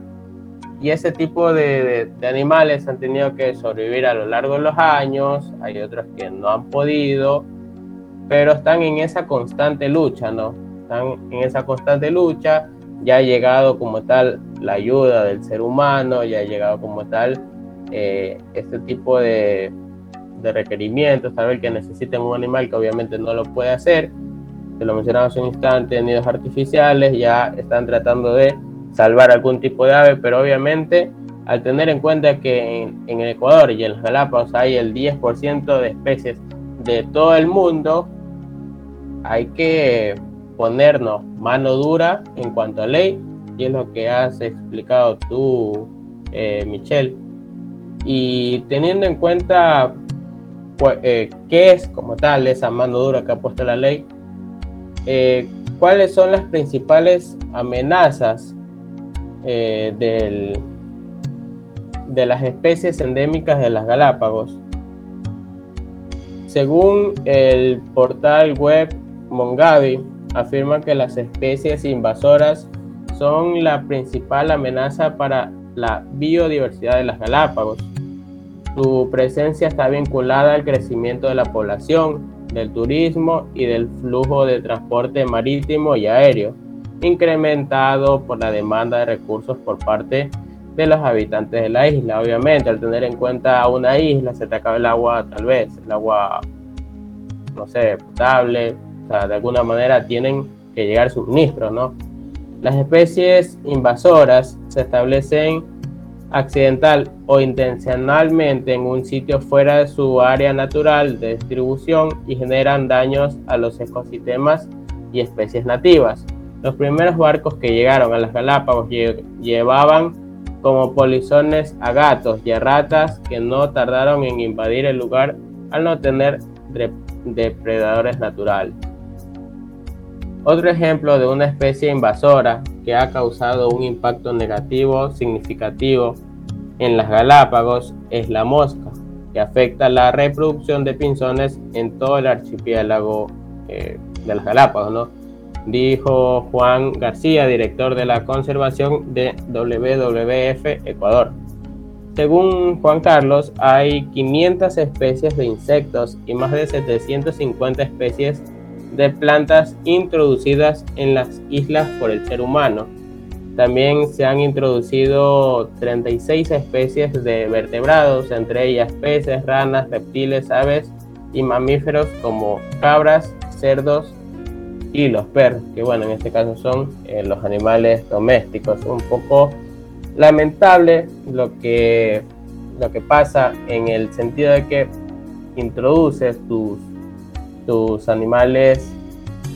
Y ese tipo de, de, animales han tenido que sobrevivir a lo largo de los años, hay otros que no han podido, pero están en esa constante lucha, ¿no? Están en esa constante lucha, ya ha llegado como tal la ayuda del ser humano, ya ha llegado como tal eh, este tipo de, de requerimientos, vez que necesiten un animal que obviamente no lo puede hacer. Se lo mencionaba hace un instante, nidos artificiales, ya están tratando de salvar algún tipo de ave, pero obviamente al tener en cuenta que en, el Ecuador y en las Galápagos hay el 10% de especies de todo el mundo, hay que ponernos mano dura en cuanto a ley, es lo que has explicado tú, eh, Michelle. Y teniendo en cuenta pues, eh, qué es como tal esa mano dura que ha puesto la ley, eh, cuáles son las principales amenazas eh, de las especies endémicas de las Galápagos. Según el portal web Mongavi, afirma que las especies invasoras son la principal amenaza para la biodiversidad de las Galápagos. Su presencia está vinculada al crecimiento de la población, del turismo y del flujo de transporte marítimo y aéreo, incrementado por la demanda de recursos por parte de los habitantes de la isla. Obviamente, al tener en cuenta una isla, se te acaba el agua, tal vez, el agua, no sé, potable, o sea, de alguna manera tienen que llegar suministros, ¿no? Las especies invasoras se establecen accidental o intencionalmente en un sitio fuera de su área natural de distribución y generan daños a los ecosistemas y especies nativas. Los primeros barcos que llegaron a las Galápagos llevaban como polizones a gatos y a ratas que no tardaron en invadir el lugar al no tener depredadores naturales. Otro ejemplo de una especie invasora que ha causado un impacto negativo significativo en las Galápagos es la mosca, que afecta la reproducción de pinzones en todo el archipiélago eh, de las Galápagos. Dijo Juan García, director de la conservación de WWF Ecuador. Según Juan Carlos, hay 500 especies de insectos y más de 750 especies de plantas introducidas en las islas por el ser humano. También se han introducido 36 especies de vertebrados, entre ellas peces, ranas, reptiles, aves y mamíferos como cabras, cerdos y los perros, que bueno, en este caso son eh, los animales domésticos. Un poco lamentable lo que, lo que pasa en el sentido de que introduces tus tus animales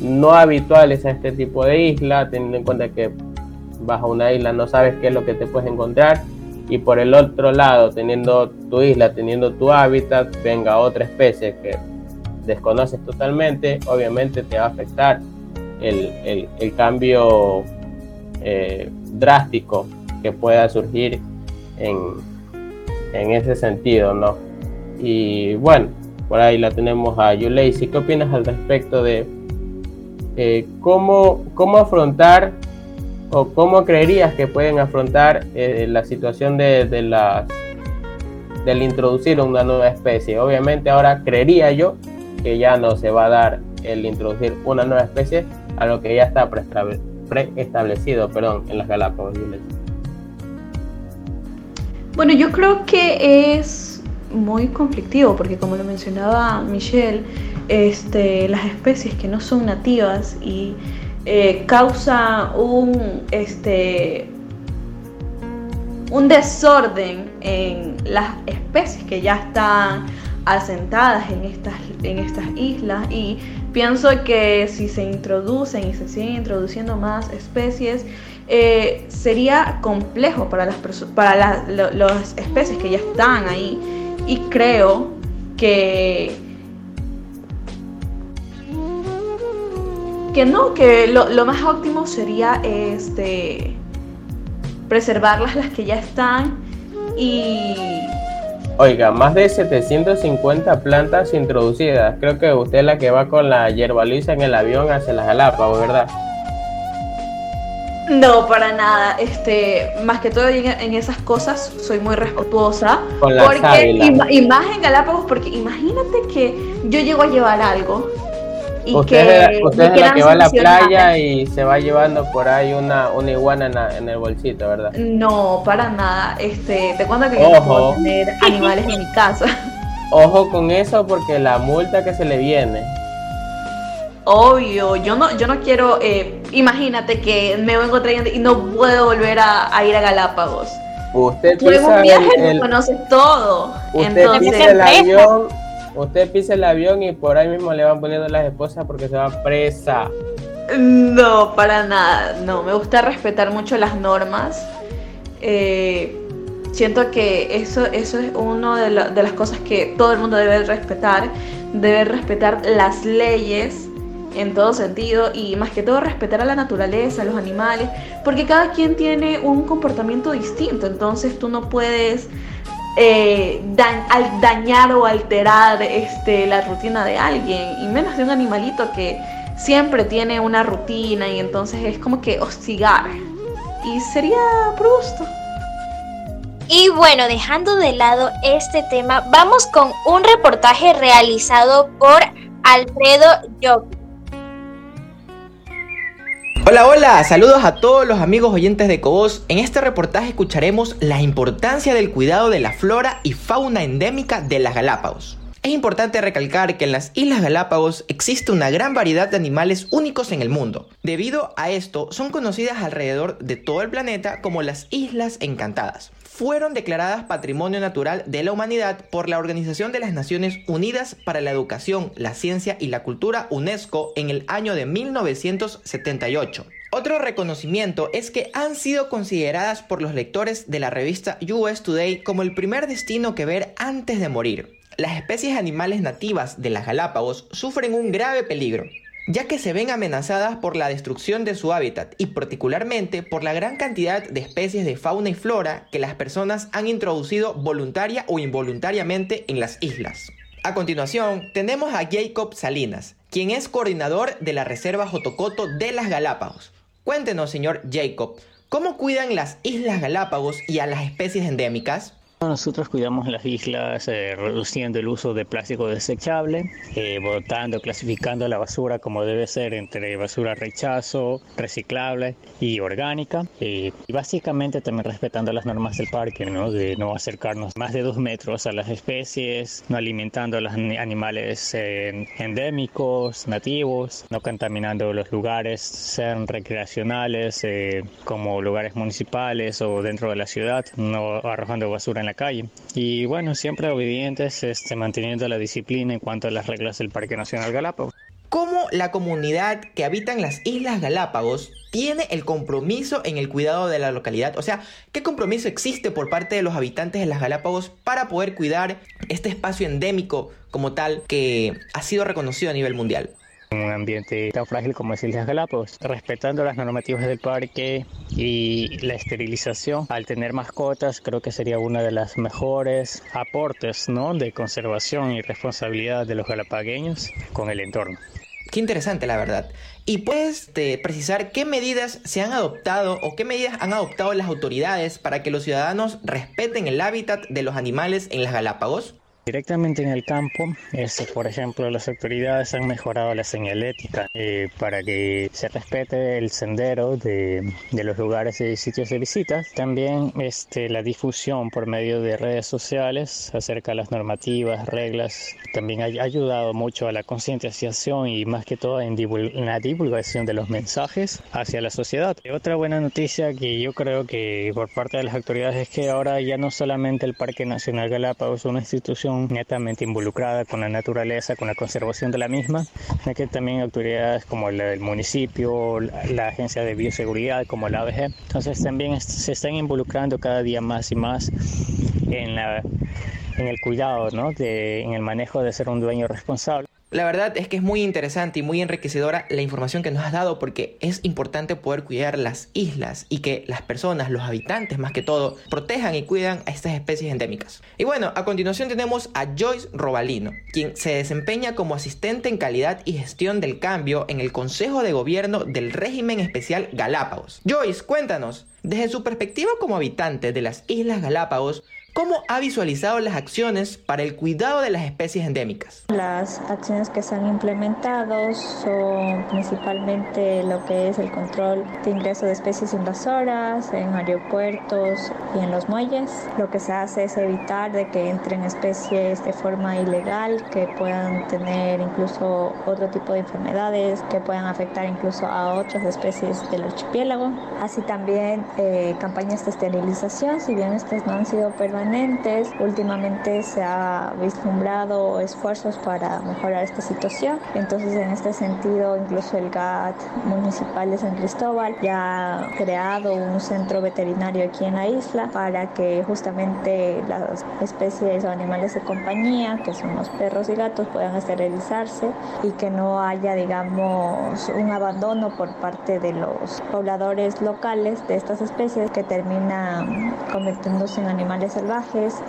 no habituales a este tipo de isla, teniendo en cuenta que a una isla no sabes qué es lo que te puedes encontrar y por el otro lado, teniendo tu isla, teniendo tu hábitat, venga otra especie que desconoces totalmente, obviamente te va a afectar el, cambio eh, drástico que pueda surgir en, en ese sentido, ¿no? Y bueno, por ahí la tenemos a Yuleisi. ¿Qué opinas al respecto de eh, cómo, cómo afrontar o cómo creerías que pueden afrontar eh, la situación de, de las del introducir una nueva especie? Obviamente ahora creería yo que ya no se va a dar el introducir una nueva especie a lo que ya está preestablecido perdón, en las Galápagos. Bueno, yo creo que es muy conflictivo porque como lo mencionaba Michelle, este, las especies que no son nativas y eh, causa un, este, un desorden en las especies que ya están asentadas en estas, en estas islas. Y pienso que si se introducen y se siguen introduciendo más especies, eh, sería complejo para las, para las especies que ya están ahí y creo que que no, que lo, más óptimo sería este preservarlas las que ya están y... Oiga, más de 750 plantas introducidas. Creo que usted es la que va con la hierba lisa en el avión hacia las Galápagos, ¿verdad? No, para nada. Este, más que todo en, esas cosas soy muy respetuosa. Con las porque y, más en Galápagos, porque imagínate que yo llego a llevar algo y usted que, usted es la que va a la playa y se va llevando por ahí una, una iguana en, el bolsito, ¿verdad? No, para nada. Este, te cuento que yo no puedo tener animales en mi casa. Ojo con eso porque la multa que se le viene. Obvio, yo no, yo no quiero, eh, imagínate que me vengo trayendo y no puedo volver a, ir a Galápagos. Usted pisa en un viaje el, conoces todo. Usted Entonces, pisa el avión, usted pisa el avión y por ahí mismo le van poniendo las esposas porque se va presa. No, para nada. No, me gusta respetar mucho las normas. Eh, siento que eso, eso es una de, de las cosas que todo el mundo debe respetar. Debe respetar las leyes en todo sentido y más que todo respetar a la naturaleza, a los animales, porque cada quien tiene un comportamiento distinto, entonces tú no puedes eh, dañar o alterar este, la rutina de alguien, y menos de un animalito que siempre tiene una rutina y entonces es como que hostigar. Y sería por gusto. Y bueno, dejando de lado este tema, vamos con un reportaje realizado por Alfredo Yoki. Hola, hola, saludos a todos los amigos oyentes de Cobos. En este reportaje escucharemos la importancia del cuidado de la flora y fauna endémica de las Galápagos. Es importante recalcar que en las Islas Galápagos existe una gran variedad de animales únicos en el mundo. Debido a esto, son conocidas alrededor de todo el planeta como las Islas Encantadas fueron declaradas Patrimonio Natural de la Humanidad por la Organización de las Naciones Unidas para la Educación, la Ciencia y la Cultura UNESCO en el año de 1978. Otro reconocimiento es que han sido consideradas por los lectores de la revista US Today como el primer destino que ver antes de morir. Las especies animales nativas de las Galápagos sufren un grave peligro, ya que se ven amenazadas por la destrucción de su hábitat y particularmente por la gran cantidad de especies de fauna y flora que las personas han introducido voluntaria o involuntariamente en las islas. A continuación, tenemos a Jacob Salinas, quien es coordinador de la Reserva Jotocoto de las Galápagos. Cuéntenos, señor Jacob, ¿cómo cuidan las Islas Galápagos y a las especies endémicas? Nosotros cuidamos las islas eh, reduciendo el uso de plástico desechable, eh, botando, clasificando la basura como debe ser entre basura rechazo, reciclable y orgánica. y básicamente también respetando las normas del parque, ¿no? de no acercarnos más de dos metros a las especies, no alimentando a los animales eh, endémicos, nativos, no contaminando los lugares, sean recreacionales como lugares municipales o dentro de la ciudad, no arrojando basura en la calle. Y bueno, siempre obedientes, este, manteniendo la disciplina en cuanto a las reglas del Parque Nacional Galápagos. ¿Cómo la comunidad que habita en las Islas Galápagos tiene el compromiso en el cuidado de la localidad? O sea, ¿qué compromiso existe por parte de los habitantes de las Galápagos para poder cuidar este espacio endémico como tal que ha sido reconocido a nivel mundial? Un ambiente tan frágil como es Islas Galápagos, respetando las normativas del parque y la esterilización. Al tener mascotas, creo que sería una de las mejores aportes ¿no? de conservación y responsabilidad de los galapagueños con el entorno. Qué interesante, la verdad. ¿Y puedes este, precisar qué medidas se han adoptado o qué medidas han adoptado las autoridades para que los ciudadanos respeten el hábitat de los animales en las Galápagos? Directamente en el campo, este, por ejemplo, las autoridades han mejorado la señalética eh, para que se respete el sendero de, de, los lugares y sitios de visitas. También este, la difusión por medio de redes sociales acerca de las normativas, reglas, también ha ayudado mucho a la concientización y más que todo en, la divulgación de los mensajes hacia la sociedad. Otra buena noticia que yo creo que por parte de las autoridades es que ahora ya no solamente el Parque Nacional Galápagos es una institución netamente involucrada con la naturaleza, con la conservación de la misma, sino que también autoridades como la del municipio, la, agencia de bioseguridad como la ABG, entonces también se están involucrando cada día más y más en, la, en el cuidado, ¿no? en el manejo de ser un dueño responsable. La verdad es que es muy interesante y muy enriquecedora la información que nos has dado porque es importante poder cuidar las islas y que las personas, los habitantes más que todo, protejan y cuidan a estas especies endémicas. Y bueno, a continuación tenemos a Joyce Robalino, quien se desempeña como asistente en calidad y gestión del cambio en el Consejo de Gobierno del Régimen Especial Galápagos. Joyce, cuéntanos, desde su perspectiva como habitante de las Islas Galápagos, ¿Cómo ha visualizado las acciones para el cuidado de las especies endémicas? Las acciones que se han implementado son principalmente lo que es el control de ingreso de especies invasoras en aeropuertos y en los muelles. Lo que se hace es evitar de que entren especies de forma ilegal que puedan tener incluso otro tipo de enfermedades que puedan afectar incluso a otras especies del archipiélago. Así también eh, campañas de esterilización, si bien estas no han sido permanentes Últimamente se ha vislumbrado esfuerzos para mejorar esta situación. Entonces, en este sentido, incluso el GAT municipal de San Cristóbal ya ha creado un centro veterinario aquí en la isla para que justamente las especies o animales de compañía, que son los perros y gatos, puedan esterilizarse y que no haya, digamos, un abandono por parte de los pobladores locales de estas especies que terminan convirtiéndose en animales salvajes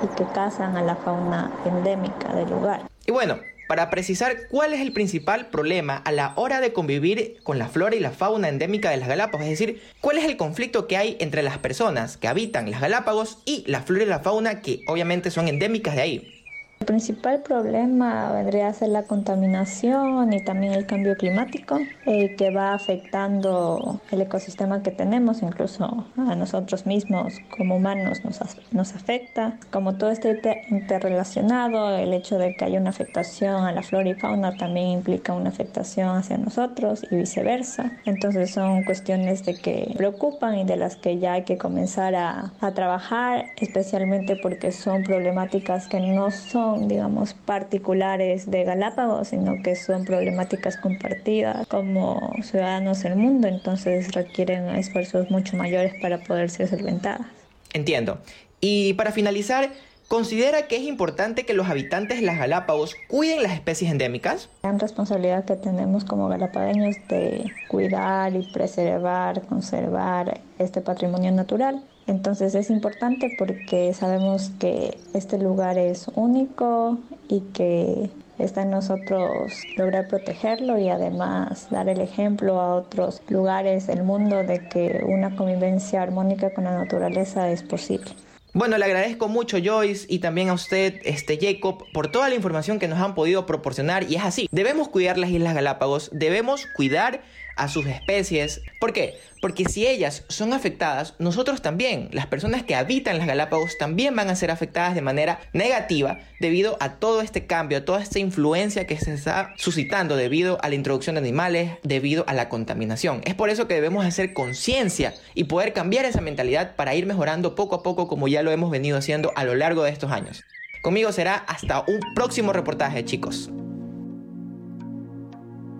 y que cazan a la fauna endémica del lugar. Y bueno, para precisar cuál es el principal problema a la hora de convivir con la flora y la fauna endémica de las Galápagos, es decir, cuál es el conflicto que hay entre las personas que habitan las Galápagos y la flora y la fauna que obviamente son endémicas de ahí. El principal problema vendría a ser la contaminación y también el cambio climático eh, que va afectando el ecosistema que tenemos, incluso a nosotros mismos como humanos nos, nos afecta. Como todo está interrelacionado, el hecho de que haya una afectación a la flora y fauna también implica una afectación hacia nosotros y viceversa. Entonces son cuestiones de que preocupan y de las que ya hay que comenzar a, a trabajar, especialmente porque son problemáticas que no son digamos, particulares de Galápagos, sino que son problemáticas compartidas como ciudadanos del mundo, entonces requieren esfuerzos mucho mayores para poder ser solventadas. Entiendo. Y para finalizar, ¿Considera que es importante que los habitantes de las Galápagos cuiden las especies endémicas? La gran responsabilidad que tenemos como galapagueños de cuidar y preservar, conservar este patrimonio natural. Entonces es importante porque sabemos que este lugar es único y que está en nosotros lograr protegerlo y además dar el ejemplo a otros lugares del mundo de que una convivencia armónica con la naturaleza es posible. Bueno, le agradezco mucho Joyce y también a usted, este Jacob, por toda la información que nos han podido proporcionar y es así, debemos cuidar las Islas Galápagos, debemos cuidar a sus especies. ¿Por qué? Porque si ellas son afectadas, nosotros también, las personas que habitan las Galápagos, también van a ser afectadas de manera negativa debido a todo este cambio, a toda esta influencia que se está suscitando debido a la introducción de animales, debido a la contaminación. Es por eso que debemos hacer conciencia y poder cambiar esa mentalidad para ir mejorando poco a poco como ya lo hemos venido haciendo a lo largo de estos años. Conmigo será hasta un próximo reportaje, chicos.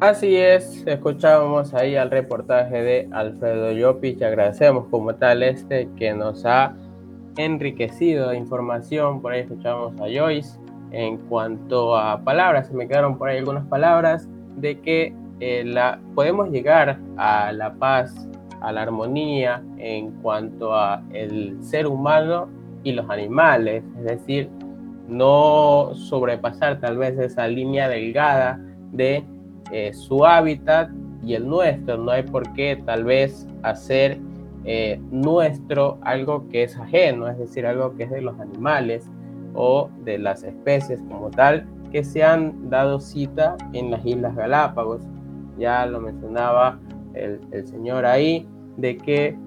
Así es, escuchábamos ahí al reportaje de Alfredo Llopich, agradecemos como tal este que nos ha enriquecido de información, por ahí escuchábamos a Joyce en cuanto a palabras, se me quedaron por ahí algunas palabras de que eh, la, podemos llegar a la paz, a la armonía en cuanto a el ser humano y los animales, es decir, no sobrepasar tal vez esa línea delgada de eh, su hábitat y el nuestro. No hay por qué tal vez hacer eh, nuestro algo que es ajeno, es decir, algo que es de los animales o de las especies como tal que se han dado cita en las Islas Galápagos. Ya lo mencionaba el, señor ahí, de que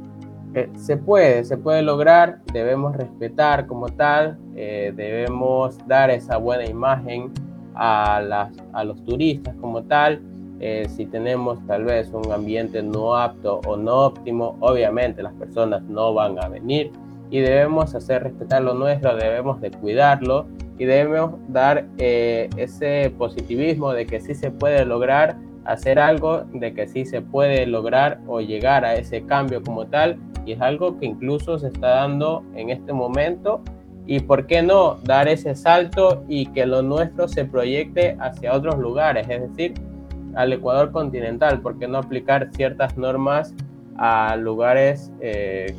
eh, se puede, se puede lograr, debemos respetar como tal, debemos dar esa buena imagen a, los turistas como tal. Eh, si tenemos tal vez un ambiente no apto o no óptimo, obviamente las personas no van a venir y debemos hacer respetar lo nuestro, debemos de cuidarlo y debemos dar eh, ese positivismo de que sí se puede lograr hacer algo, de que sí se puede lograr o llegar a ese cambio como tal y es algo que incluso se está dando en este momento y por qué no dar ese salto y que lo nuestro se proyecte hacia otros lugares, es decir, al Ecuador continental, por qué no aplicar ciertas normas a lugares eh,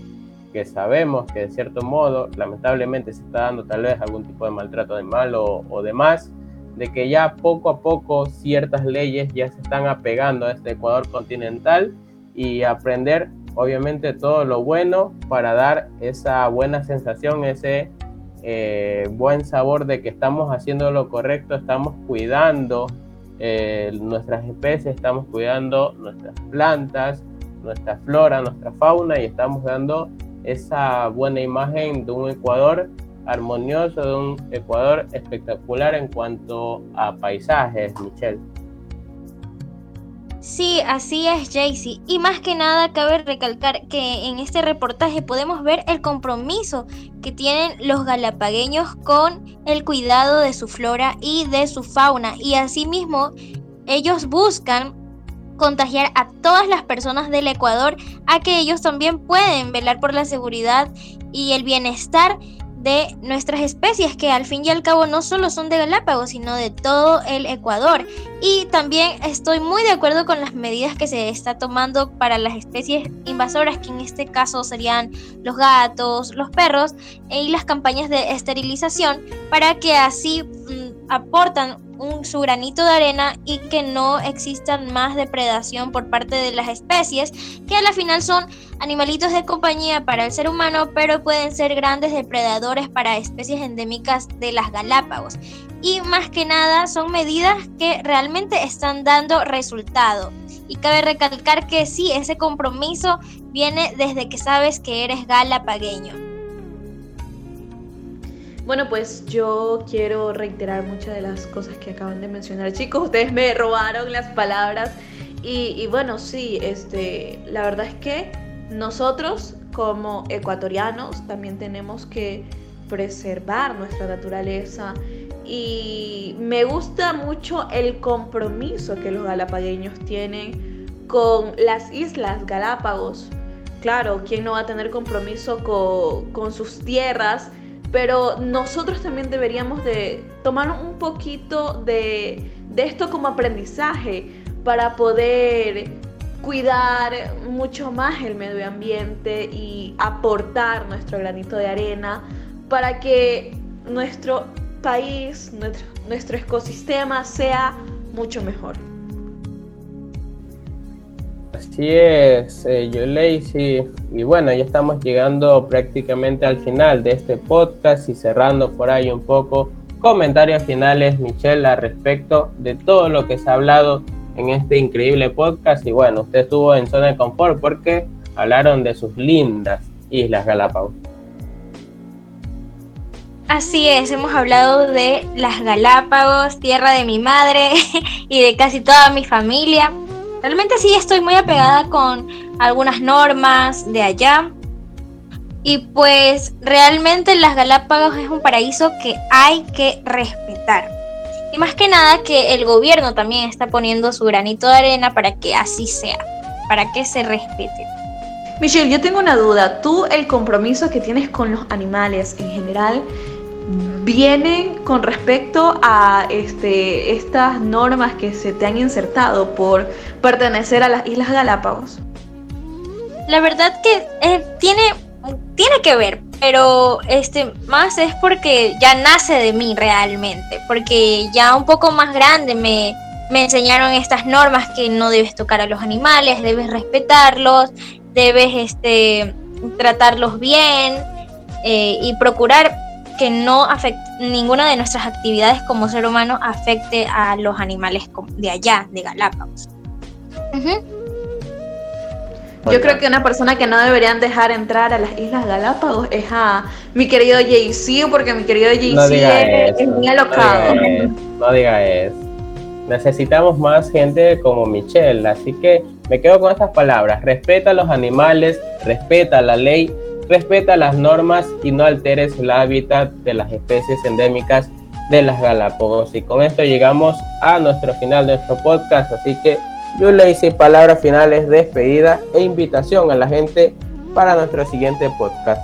que sabemos que de cierto modo, lamentablemente se está dando tal vez algún tipo de maltrato animal o, o demás, de que ya poco a poco ciertas leyes ya se están apegando a este Ecuador continental y aprender obviamente todo lo bueno para dar esa buena sensación, ese eh, buen sabor de que estamos haciendo lo correcto, estamos cuidando eh, nuestras especies, estamos cuidando nuestras plantas, nuestra flora, nuestra fauna y estamos dando esa buena imagen de un Ecuador armonioso, de un Ecuador espectacular en cuanto a paisajes, Michelle. Sí, así es, Jaycee. Y más que nada, cabe recalcar que en este reportaje podemos ver el compromiso que tienen los galapagueños con el cuidado de su flora y de su fauna. Y asimismo, ellos buscan contagiar a todas las personas del Ecuador a que ellos también pueden velar por la seguridad y el bienestar de nuestras especies, que al fin y al cabo no solo son de Galápagos, sino de todo el Ecuador. Y también estoy muy de acuerdo con las medidas que se está tomando para las especies invasoras, que en este caso serían los gatos, los perros, y las campañas de esterilización, para que así mm, aportan un, su granito de arena y que no existan más depredación por parte de las especies, que a la final son animalitos de compañía para el ser humano, pero pueden ser grandes depredadores para especies endémicas de las Galápagos. Y más que nada son medidas que realmente están dando resultado. Y cabe recalcar que sí, ese compromiso viene desde que sabes que eres galapagueño. Bueno, pues yo quiero reiterar muchas de las cosas que acaban de mencionar, chicos. Ustedes me robaron las palabras. Y, bueno, sí, este, la verdad es que nosotros como ecuatorianos también tenemos que preservar nuestra naturaleza y me gusta mucho el compromiso que los galapagueños tienen con las islas Galápagos. Claro, ¿quién no va a tener compromiso con, con sus tierras? Pero nosotros también deberíamos de tomar un poquito de, esto como aprendizaje para poder cuidar mucho más el medio ambiente y aportar nuestro granito de arena para que nuestro país, nuestro, nuestro ecosistema sea mucho mejor. Así es, eh, yo Lacey. Y bueno, ya estamos llegando prácticamente al final de este podcast y cerrando por ahí un poco. Comentarios finales, Michelle, al respecto de todo lo que se ha hablado en este increíble podcast. Y bueno, usted estuvo en zona de confort porque hablaron de sus lindas Islas Galápagos. Así es, hemos hablado de las Galápagos, tierra de mi madre y de casi toda mi familia. Realmente sí estoy muy apegada con algunas normas de allá. Y pues realmente las Galápagos es un paraíso que hay que respetar. Y más que nada que el gobierno también está poniendo su granito de arena para que así sea, para que se respete. Michelle, yo tengo una duda. ¿Tú el compromiso que tienes con los animales en general vienen con respecto a este, estas normas que se te han insertado por pertenecer a las Islas Galápagos? La verdad que eh, tiene, tiene que ver, pero este más es porque ya nace de mí realmente, porque ya un poco más grande me, me enseñaron estas normas que no debes tocar a los animales, debes respetarlos, debes este, tratarlos bien eh, y procurar que no afecte, ninguna de nuestras actividades como ser humano afecte a los animales de allá, de Galápagos. Yo creo que una persona que no deberían dejar entrar a las Islas Galápagos es a mi querido JC, porque mi querido JC es, muy alocado. No diga eso. Necesitamos más gente como Michelle, así que me quedo con estas palabras. Respeta a los animales, respeta la ley respeta las normas y no alteres el hábitat de las especies endémicas de las Galápagos. Y con esto llegamos a nuestro final de nuestro podcast, así que yo le hice palabras finales, despedida e invitación a la gente para nuestro siguiente podcast.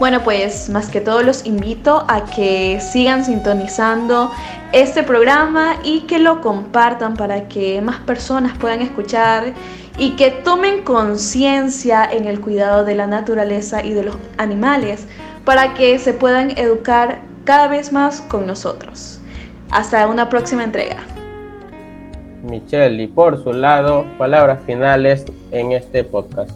Bueno, pues más que todo los invito a que sigan sintonizando este programa y que lo compartan para que más personas puedan escuchar y que tomen conciencia en el cuidado de la naturaleza y de los animales para que se puedan educar cada vez más con nosotros. Hasta una próxima entrega. Michelle, y por su lado, palabras finales en este podcast.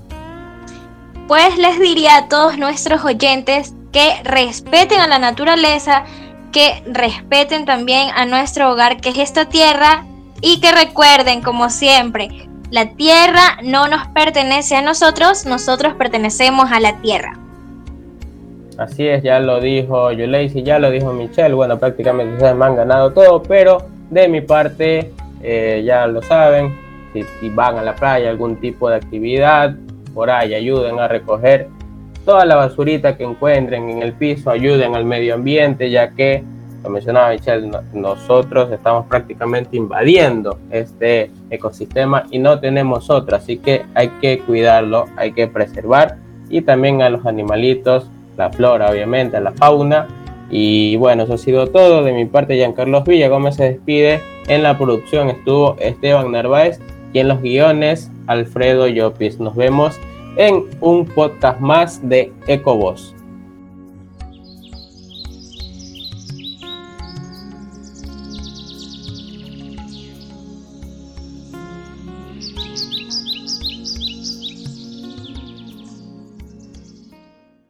Pues les diría a todos nuestros oyentes que respeten a la naturaleza, que respeten también a nuestro hogar, que es esta tierra, y que recuerden, como siempre, la tierra no nos pertenece a nosotros, nosotros pertenecemos a la tierra. Así es, ya lo dijo Yuleisi, ya lo dijo Michelle. Bueno, prácticamente ustedes me han ganado todo, pero de mi parte, eh, ya lo saben, si, van a la playa, algún tipo de actividad, por ahí ayuden a recoger toda la basurita que encuentren en el piso, ayuden al medio ambiente, ya que, como mencionaba Michelle, nosotros estamos prácticamente invadiendo este ecosistema y no tenemos otro, así que hay que cuidarlo, hay que preservar y también a los animalitos, la flora obviamente, la fauna. Y bueno, eso ha sido todo. De mi parte, Giancarlos Villa Gómez se despide. En la producción estuvo Esteban Narváez y en los guiones Alfredo Llopis. Nos vemos en un podcast más de EcoVoz.